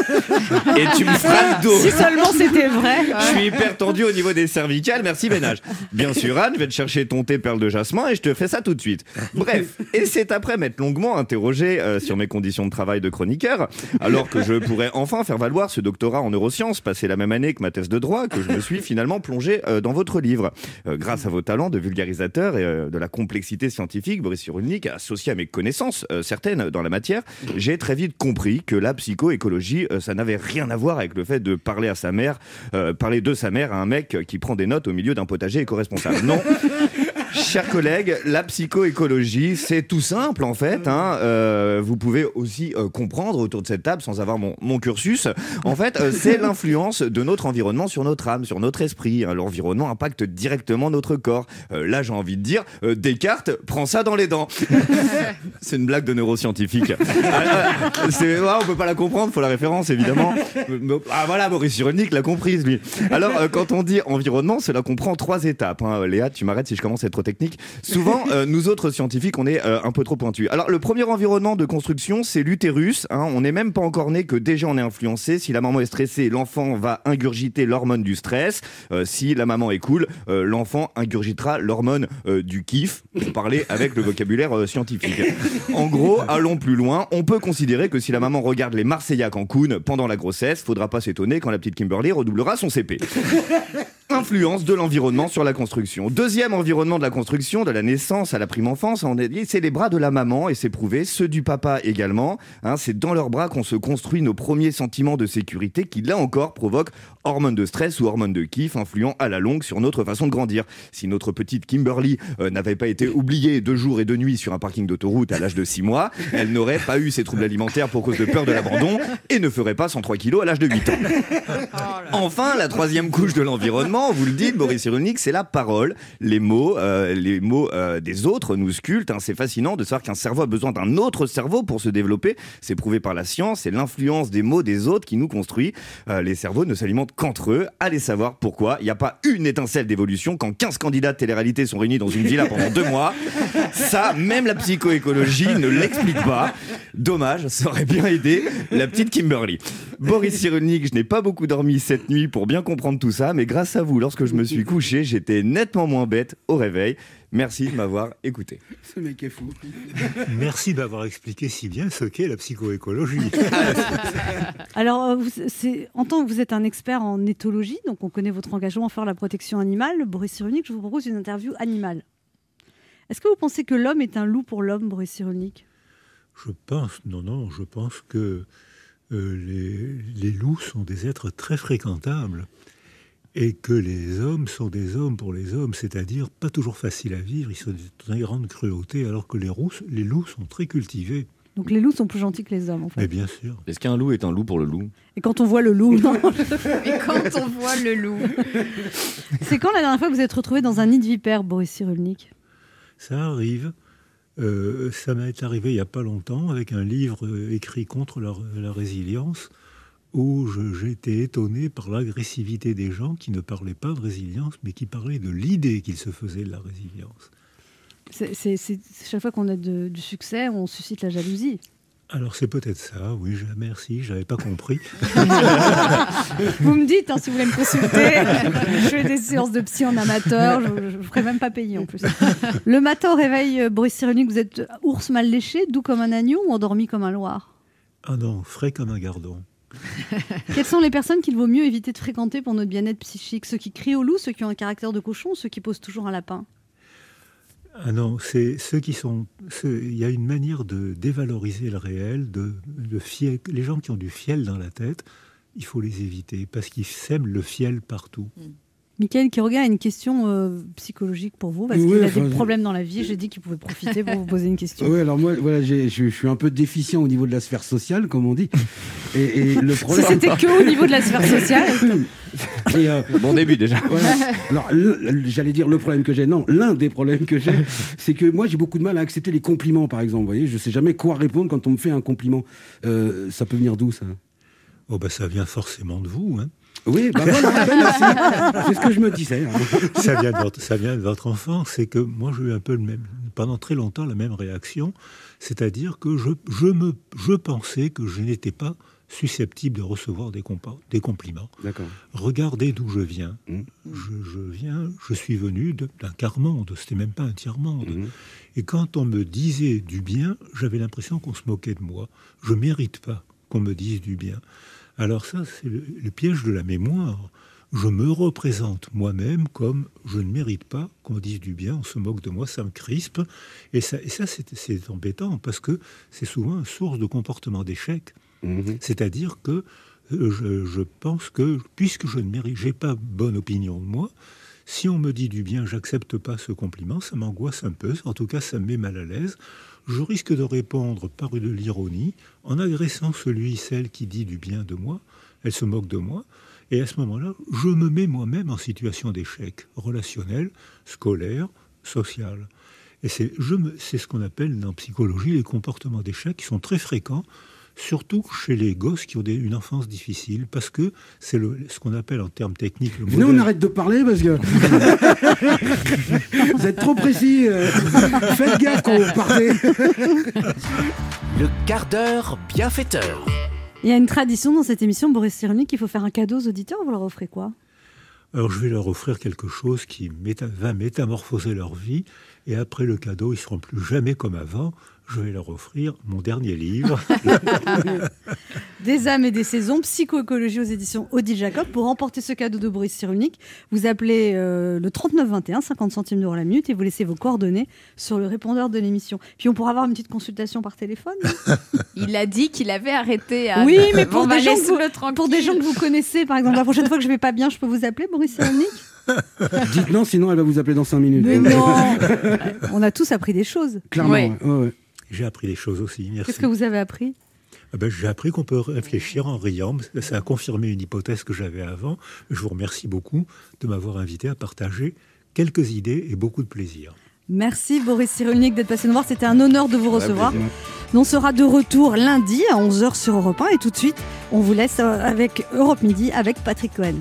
Et tu me le dos. Si seulement c'était vrai. Je suis hyper tendu au niveau des cervicales, merci Bénage. Bien sûr, Anne, je vais te chercher ton thé perle de jasmin et je te fais ça tout de suite. Bref, et c'est après m'être longuement interrogé euh, sur mes conditions de travail de chroniqueur, alors que je pourrais enfin faire valoir ce doctorat en neurosciences, passé la même année que ma thèse de droit, que je me suis finalement plongé euh, dans votre livre. Euh, grâce à vos talents de vulgarisateur et de la complexité scientifique, Boris Cyrulnik, associé à mes connaissances certaines dans la matière, j'ai très vite compris que la psychoécologie, ça n'avait rien à voir avec le fait de parler à sa mère, euh, parler de sa mère à un mec qui prend des notes au milieu d'un potager éco-responsable. Non. Chers collègues, la psychoécologie, c'est tout simple en fait. hein. Euh, vous pouvez aussi euh, comprendre autour de cette table, sans avoir mon, mon cursus, en fait, euh, c'est l'influence de notre environnement sur notre âme, sur notre esprit. hein. L'environnement impacte directement notre corps. Euh, là, j'ai envie de dire, euh, Descartes, prends ça dans les dents. c'est une blague de neuroscientifique. Ah, c'est, ouais, on peut pas la comprendre, faut la référence évidemment. Ah voilà, Boris Cyrulnik l'a comprise lui. Alors euh, quand on dit environnement, cela comprend trois étapes. hein. Léa, tu m'arrêtes si je commence à être trop technique. Souvent, euh, nous autres scientifiques, on est euh, un peu trop pointus. Alors le premier environnement de construction, c'est l'utérus. hein. On n'est même pas encore né que déjà on est influencé. Si la maman est stressée, l'enfant va ingurgiter l'hormone du stress. Euh, si la maman est cool, l'enfant ingurgitera l'hormone du kiff, pour parler avec le vocabulaire scientifique. En gros, allons plus loin. On peut considérer que si la maman regarde les Marseillais à Cancun pendant la grossesse, faudra pas s'étonner quand la petite Kimberly redoublera son CP. Influence de l'environnement sur la construction. Deuxième environnement de la construction, de la naissance à la prime enfance, on a dit, c'est les bras de la maman et c'est prouvé, ceux du papa également. Hein, c'est dans leurs bras qu'on se construit nos premiers sentiments de sécurité qui, là encore, provoquent hormones de stress ou hormones de kiff, influant à la longue sur notre façon de grandir. Si notre petite Kimberly euh, n'avait pas été oubliée deux jours et deux nuits sur un parking d'autoroute à l'âge de 6 mois, elle n'aurait pas eu ses troubles alimentaires pour cause de peur de l'abandon et ne ferait pas 103 kilos à l'âge de 8 ans. Enfin, la troisième couche de l'environnement, vous le dites, Boris Cyrulnik, c'est la parole. Les mots, euh, les mots euh, des autres nous sculptent. hein. C'est fascinant de savoir qu'un cerveau a besoin d'un autre cerveau pour se développer. C'est prouvé par la science. C'est l'influence des mots des autres qui nous construit. Euh, les cerveaux ne s'alimentent qu'entre eux. Allez savoir pourquoi. Il n'y a pas une étincelle d'évolution quand 15 candidats de télé-réalité sont réunis dans une villa pendant deux mois. Ça, même la psychoécologie ne l'explique pas. Dommage, ça aurait bien aidé la petite Kimberly. Boris Cyrulnik, je n'ai pas beaucoup dormi cette nuit pour bien comprendre tout ça, mais grâce à vous, lorsque je me suis couché, j'étais nettement moins bête au réveil. Merci de m'avoir écouté. Ce mec est fou. Merci d'avoir expliqué si bien ce qu'est la psychoécologie. Alors, euh, en tant que vous êtes un expert en éthologie, donc on connaît votre engagement en faveur de la protection animale, Boris Cyrulnik, je vous propose une interview animale. Est-ce que vous pensez que l'homme est un loup pour l'homme, Boris Cyrulnik? Je pense, non, non, je pense que euh, les, les loups sont des êtres très fréquentables et que les hommes sont des hommes pour les hommes, c'est-à-dire pas toujours faciles à vivre, ils sont d'une grande cruauté, alors que les, roux- les loups sont très cultivés. Donc les loups sont plus gentils que les hommes, en fait. Mais bien sûr. Est-ce qu'un loup est un loup pour le loup? Et quand on voit le loup, non. Et quand on voit le loup. c'est quand la dernière fois que vous êtes retrouvé dans un nid de vipère, Boris Cyrulnik? Ça arrive. Euh, ça m'est arrivé il n'y a pas longtemps avec un livre euh, écrit contre la, la résilience où été étonné par l'agressivité des gens qui ne parlaient pas de résilience mais qui parlaient de l'idée qu'ils se faisaient de la résilience. C'est- Chaque fois qu'on a de- du succès, on suscite la jalousie. Alors c'est peut-être ça, oui, je- merci, j'avais pas compris. Vous me dites hein, si vous voulez me consulter. je fais des séances de psy en amateur. Je ne ferai même pas payer en plus. Le matin au réveil, euh, Boris Cyrulnik, vous êtes ours mal léché, doux comme un agneau ou endormi comme un loir? Ah non, frais comme un gardon. Quelles sont les personnes qu'il vaut mieux éviter de fréquenter pour notre bien-être psychique? Ceux qui crient au loup, ceux qui ont un caractère de cochon, ceux qui posent toujours un lapin? Ah non, c'est ceux qui sont. ceux- Il y a une manière de dévaloriser le réel, de, de fiel. Les gens qui ont du fiel dans la tête, il faut les éviter parce qu'ils sèment le fiel partout. Michael Quiroga a une question euh, psychologique pour vous parce Oui, qu'il a enfin, des problèmes dans la vie. J'ai dit qu'il pouvait profiter pour vous poser une question. Oui, alors moi, voilà, je, suis un peu déficient au niveau de la sphère sociale, comme on dit. Et, et le problème. Si c'était que au niveau de la sphère sociale. Et, euh, Bon début déjà. voilà. Alors, j'allais dire le problème que j'ai. Non, l'un des problèmes que j'ai, c'est que moi, j'ai beaucoup de mal à accepter les compliments, par exemple. Vous voyez, je sais jamais quoi répondre quand on me fait un compliment. Euh, ça peut venir d'où, ça? Oh, bah, ça vient forcément de vous. Hein. Oui, bah voilà, ben. C'est ce que je me disais. hein. ça, vient de votre, ça vient de votre enfance. C'est que moi, j'ai eu un peu le même, pendant très longtemps la même réaction. C'est-à-dire que je, je, me, je pensais que je n'étais pas susceptible de recevoir des, des compliments. D'accord. Regardez d'où je viens. Je, je viens, je suis venu de- d'un quart-monde, c'était même pas un tiers-monde. Et quand on me disait du bien, j'avais l'impression qu'on se moquait de moi. Je mérite pas qu'on me dise du bien. Alors ça, c'est le, le piège de la mémoire. Je me représente moi-même comme je ne mérite pas qu'on dise du bien, on se moque de moi, ça me crispe. Et ça, et ça c'est embêtant parce que c'est souvent une source de comportement d'échec. C'est-à-dire que euh, je, je pense que puisque je ne mérite, j'ai pas bonne opinion de moi, si on me dit du bien, j'accepte pas ce compliment, ça m'angoisse un peu, en tout cas ça me met mal à l'aise. Je risque de répondre par de l'ironie, en agressant celui, celle qui dit du bien de moi, elle se moque de moi, et à ce moment-là, je me mets moi-même en situation d'échec relationnel, scolaire, social. Et c'est ce qu'on appelle dans psychologie les comportements d'échec qui sont très fréquents, surtout chez les gosses qui ont des- une enfance difficile, parce que c'est ce qu'on appelle en termes techniques le Venez, on modèle- arrête de parler parce que. Vous êtes trop précis. euh. Faites gaffe quand vous partez. Le quart d'heure bienfaiteur. Il y a une tradition dans cette émission, Boris Cyrulnik, il faut faire un cadeau aux auditeurs. Vous leur offrez quoi? Alors je vais leur offrir quelque chose qui méta- va métamorphoser leur vie, et après le cadeau, ils seront plus jamais comme avant. Je vais leur offrir mon dernier livre. Des âmes et des saisons, psychoécologie aux éditions Audi Jacob. Pour remporter ce cadeau de Boris Cyrulnik, vous appelez euh, le 3921, 50 centimes d'euros la minute, et vous laissez vos coordonnées sur le répondeur de l'émission. Puis on pourra avoir une petite consultation par téléphone. Il a dit qu'il avait arrêté. à- oui, mais pour On va des, gens que vous, pour des gens que vous connaissez, par exemple, la prochaine fois que je vais pas bien, je peux vous appeler Boris Cyrulnik Dites non, sinon elle va vous appeler dans 5 minutes. Mais non On a tous appris des choses. Clairement. ouais, ouais, ouais. J'ai appris des choses aussi, merci. Qu'est-ce que vous avez appris? Ah ben, J'ai appris qu'on peut réfléchir en riant. Ça a confirmé une hypothèse que j'avais avant. Je vous remercie beaucoup de m'avoir invité à partager quelques idées et beaucoup de plaisir. Merci Boris Cyrulnik d'être passé nous voir. C'était un honneur de vous recevoir. On sera de retour lundi à 11h sur Europe 1 et tout de suite, on vous laisse euh, avec Europe Midi avec Patrick Cohen.